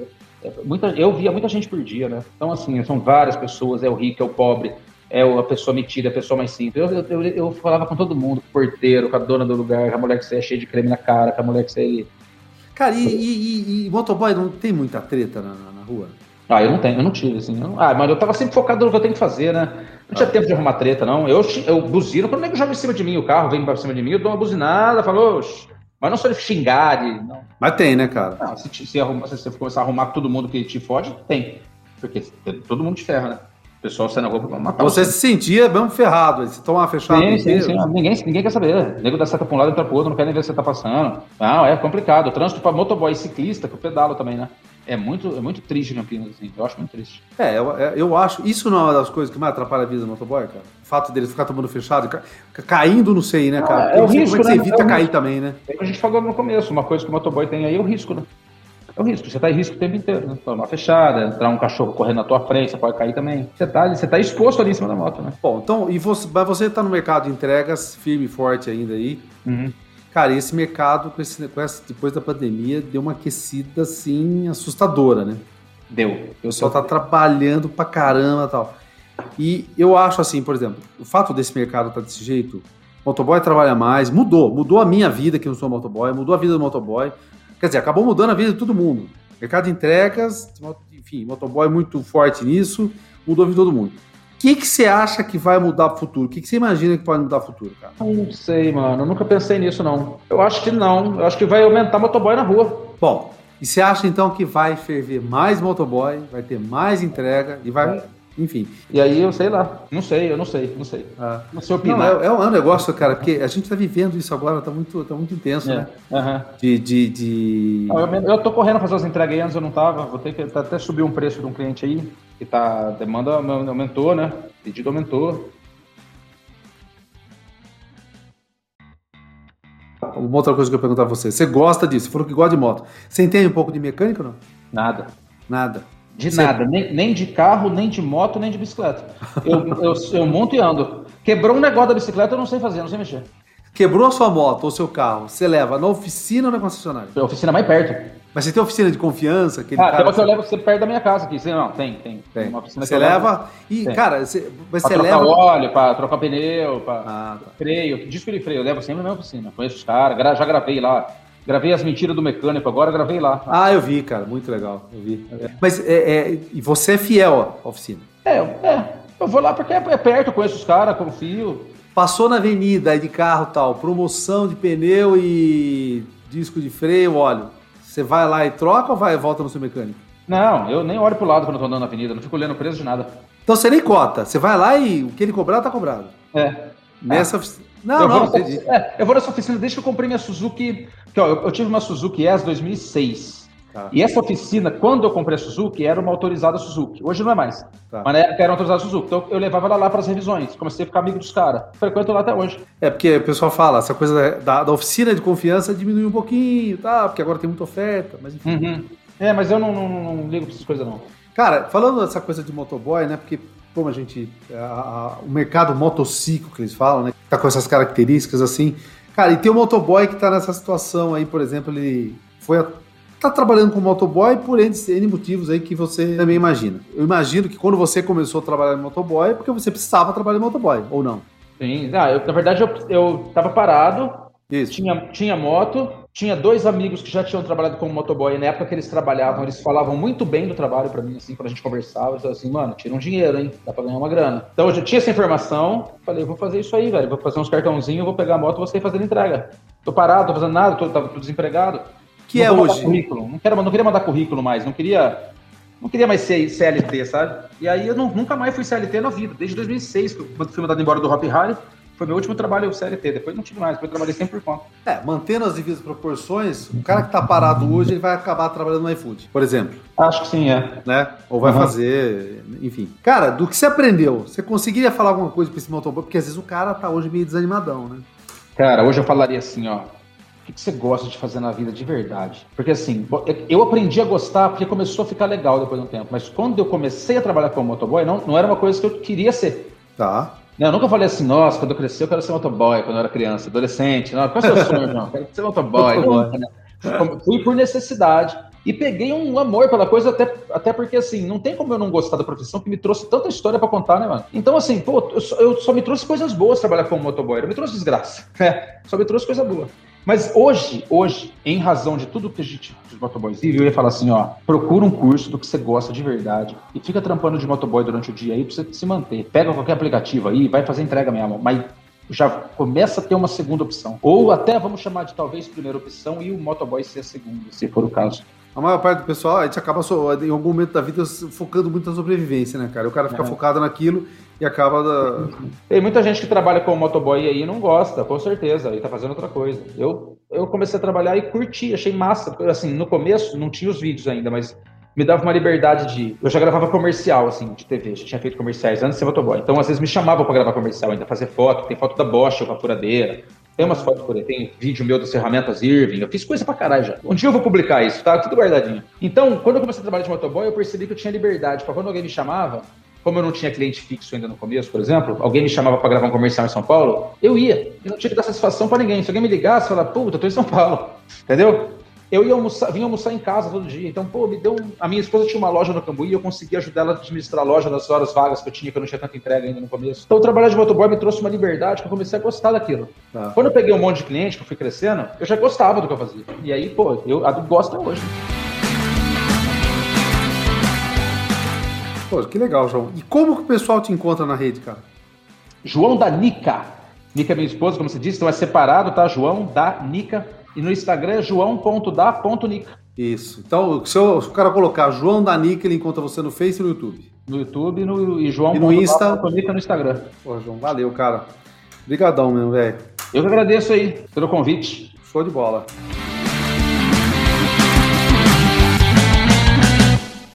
S2: É, Muita, eu via muita gente por dia, né? Então, assim, são várias pessoas, é o rico, é o pobre, é a pessoa metida, a pessoa mais simples. Eu, eu, eu, falava com todo mundo, com o porteiro, com a dona do lugar, com a mulher que você é cheia de creme na cara, com a mulher que você.
S1: Cara, e, e, e- e motoboy não tem muita treta na, na- rua?
S2: Ah, eu não tenho, eu não tive, assim. não- Ah, mas eu tava sempre focado no que eu tenho que fazer, né? Não tinha tempo de arrumar treta, não. Eu, eu buzino quando o nego joga em cima de mim, o carro vem pra cima de mim, eu dou uma buzinada, falo, mas não sou de xingar, de. Não.
S1: Mas tem, né, cara?
S2: Não, se, te- se, arruma- se você começar a arrumar todo mundo que te fode, tem. Porque todo mundo te ferra, né? O pessoal sai na rua pra matar
S1: Você se sentia mesmo ferrado, você uma fechada
S2: Sim, sim, sim. Ninguém, ninguém quer saber. O nego dá seta pra um lado e entra pro outro, não quer nem ver que você tá passando. Não, é complicado. O trânsito pra motoboy e ciclista, que eu pedalo também, né? É muito, é muito triste Campinas, assim. Eu acho muito triste.
S1: É, eu, é, eu acho. Isso não é uma das coisas que mais atrapalha a vida do motoboy, cara? O fato dele ficar tomando fechado, ca- caindo, não sei, né, cara?
S2: Ah, é o risco,
S1: como é que
S2: né?
S1: você evita
S2: É
S1: cair
S2: risco.
S1: também, né?
S2: É o que a gente falou no começo, uma coisa que o motoboy tem aí é o risco, né? É o risco. Você tá em risco o tempo inteiro, né? Tomar fechada, entrar um cachorro correndo na tua frente, você pode cair também. Você tá, ali- você tá exposto ali em cima da moto, né?
S1: Bom, então, e você, mas você tá no mercado de entregas, firme e forte ainda aí.
S2: Uhum.
S1: Cara, esse mercado, com esse, com essa- depois da pandemia, deu uma aquecida, assim, assustadora, né?
S2: Deu.
S1: O pessoal tá trabalhando pra caramba e tal. E eu acho assim, por exemplo, o fato desse mercado estar desse jeito, motoboy trabalha mais, mudou, mudou a minha vida, que eu não sou motoboy, mudou a vida do motoboy. Quer dizer, acabou mudando a vida de todo mundo. Mercado de entregas, enfim, motoboy muito forte nisso, mudou a vida de todo mundo. O que, que você acha que vai mudar o futuro? O que, que você imagina que pode mudar o futuro, cara?
S2: Não sei, mano. Eu nunca pensei nisso, não. Eu acho que não. Eu acho que vai aumentar motoboy na rua.
S1: Bom, e você acha então que vai ferver mais motoboy, vai ter mais entrega e vai. É enfim.
S2: E aí eu sei lá, não sei, eu não sei, não sei. Ah. Não sei opinar.
S1: Não, é, é, um negócio, cara, porque a gente está vivendo isso agora, tá muito, tá muito intenso, é. né? Uhum. De. de, de...
S2: eu, eu tô correndo fazer as entregas aí, antes eu não tava, vou ter que até subir um preço de um cliente aí, que tá. A demanda aumentou, né? O pedido aumentou.
S1: Uma outra coisa que eu perguntar a você. Você gosta disso? Você falou que gosta de moto. Você entende um pouco de mecânica ou não?
S2: Nada.
S1: Nada.
S2: De Você... nada, nem, nem de carro, nem de moto, nem de bicicleta. Eu, eu, eu monto e ando. Quebrou um negócio da bicicleta, eu não sei fazer, não sei mexer.
S1: Quebrou a sua moto ou seu carro, você leva na oficina ou na concessionária?
S2: A oficina mais perto.
S1: Mas você tem oficina de confiança?
S2: Aquele ah, cara tem uma que eu levo você perto da minha casa aqui. Você, não, tem, tem.
S1: tem. Uma oficina você leva e, tem. cara, você,
S2: você pra leva... trocar óleo, para trocar pneu, para ah, tá. freio, disco de freio, eu levo sempre na minha oficina. Conheço os caras, já gravei lá Gravei as mentiras do mecânico agora, gravei lá.
S1: Ah, eu vi, cara, muito legal. Eu vi. Mas é, é, e você é fiel à oficina?
S2: É, é. Eu vou lá porque é, é perto, conheço os caras, confio.
S1: Passou na avenida de carro tal, promoção de pneu e disco de freio, óleo. Você vai lá e troca ou vai volta no seu mecânico?
S2: Não, eu nem olho pro lado quando eu tô andando na avenida, não fico olhando o preço de nada.
S1: Então você nem cota, você vai lá e o que ele cobrar, tá cobrado.
S2: É.
S1: Nessa oficina.
S2: Não, eu não. Vou nessa, é, eu vou nessa oficina desde que eu comprei minha Suzuki. Que, ó, eu, eu, tive uma Suzuki S 2006. Tá. E essa oficina, quando eu comprei a Suzuki, era uma autorizada Suzuki. Hoje não é mais. Tá. Mas era uma autorizada Suzuki. Então eu levava ela lá para as revisões. Comecei a ficar amigo dos caras. Frequento lá até hoje.
S1: É, porque o pessoal fala, essa coisa da, da oficina de confiança diminuiu um pouquinho, tá? Porque agora tem muita oferta, mas enfim.
S2: Uhum. É, mas eu não, não, não ligo para essas coisas, não.
S1: Cara, falando dessa coisa de motoboy, né? Porque como a gente. A, a, o mercado motociclo que eles falam, né? Tá com essas características assim. Cara, e tem o motoboy que tá nessa situação aí, por exemplo, ele foi. A, tá trabalhando com motoboy por N, N motivos aí que você também imagina. Eu imagino que quando você começou a trabalhar em motoboy é porque você precisava trabalhar em motoboy, ou não?
S2: Sim, ah, eu, na verdade eu, eu tava parado, Isso. Tinha, tinha moto, tinha dois amigos que já tinham trabalhado como motoboy. Na época que eles trabalhavam, eles falavam muito bem do trabalho para mim, assim, quando a gente conversava. Eu assim, mano, tira um dinheiro, hein? Dá pra ganhar uma grana. Então eu já tinha essa informação. Falei, vou fazer isso aí, velho. Vou fazer uns cartãozinhos, vou pegar a moto e vou sair fazendo entrega. Tô parado, tô fazendo nada, tô, tô, tô desempregado.
S1: Que não é hoje?
S2: Currículo. Não, quero, não queria mandar currículo mais, não queria. Não queria mais ser CLT, sabe? E aí eu não, nunca mais fui CLT na vida. Desde 2006, quando fui mandado embora do Hop Harry, foi meu último trabalho CLT, depois não tive mais, depois trabalhei sempre por conta.
S1: É, mantendo as devidas proporções, o cara que tá parado hoje, ele vai acabar trabalhando no iFood, por exemplo.
S2: Acho que sim, é.
S1: Né? Ou vai uhum. fazer, enfim. Cara, do que você aprendeu, você conseguiria falar alguma coisa pra esse motoboy? Porque às vezes o cara tá hoje meio desanimadão, né?
S2: Cara, hoje eu falaria assim, ó, o que você gosta de fazer na vida de verdade? Porque assim, eu aprendi a gostar porque começou a ficar legal depois de um tempo. Mas quando eu comecei a trabalhar como motoboy, não, não era uma coisa que eu queria ser.
S1: Tá.
S2: Não, eu nunca falei assim, nossa, quando eu crescer eu quero ser motoboy, quando eu era criança, adolescente. Não, qual é o seu sonho, não? Quero ser motoboy. [laughs] né? Fui por necessidade e peguei um amor pela coisa, até, até porque, assim, não tem como eu não gostar da profissão que me trouxe tanta história para contar, né, mano? Então, assim, pô, eu só, eu só, me trouxe coisas boas trabalhar como motoboy, não me trouxe desgraça. [laughs] É, só me trouxe coisa boa. Mas hoje, hoje, em razão de tudo que a gente, os motoboys vive, eu ia falar assim, ó, procura um curso do que você gosta de verdade e fica trampando de motoboy durante o dia aí pra você se manter. Pega qualquer aplicativo aí, vai fazer entrega mesmo, mas já começa a ter uma segunda opção. Ou até vamos chamar de talvez primeira opção e o motoboy ser a segunda, se for o caso.
S1: A maior parte do pessoal, a gente acaba em algum momento da vida focando muito na sobrevivência, né, cara? O cara fica é. focado naquilo e acaba. Da...
S2: Tem muita gente que trabalha como motoboy aí e não gosta, com certeza, e tá fazendo outra coisa. Eu, eu comecei a trabalhar e curti, achei massa. Assim, no começo não tinha os vídeos ainda, mas me dava uma liberdade de. Eu já gravava comercial, assim, de TV, já tinha feito comerciais antes de ser motoboy. Então, às vezes, me chamavam para gravar comercial ainda, fazer foto. Tem foto da Bosch com a furadeira, tem umas fotos por aí, tem vídeo meu das ferramentas Irving, eu fiz coisa pra caralho já. Um dia eu vou publicar isso, tá? Tudo guardadinho. Então, quando eu comecei a trabalhar de motoboy, eu percebi que eu tinha liberdade. Pra quando alguém me chamava, como eu não tinha cliente fixo ainda no começo, por exemplo, alguém me chamava para gravar um comercial em São Paulo, eu ia. Eu não tinha que dar satisfação para ninguém. Se alguém me ligasse, eu falava, puta, eu tô em São Paulo. Entendeu? Eu ia almoçar, vinha almoçar em casa todo dia. Então, pô, me deu. Um... A minha esposa tinha uma loja no Cambuí e eu consegui ajudar ela a administrar a loja nas horas vagas que eu tinha, que eu não tinha tanta entrega ainda no começo. Então, o trabalho de motoboy me trouxe uma liberdade que eu comecei a gostar daquilo. Tá. Quando eu peguei um monte de cliente, que eu fui crescendo, eu já gostava do que eu fazia. E aí, pô, eu, eu gosto até hoje.
S1: Pô, que legal, João. E como que o pessoal te encontra na rede, cara?
S2: João da Nica. Nica é minha esposa, como você disse, então é separado, tá? João da Nica. E no Instagram é joão.da.nica.
S1: Isso. Então, se, eu, se o cara colocar João da Nica, ele encontra você no Face e no YouTube.
S2: No YouTube no, e João
S1: E no Insta?
S2: no Instagram.
S1: Pô, João, valeu, cara. Obrigadão mesmo, velho.
S2: Eu que agradeço aí pelo convite.
S1: Show de bola.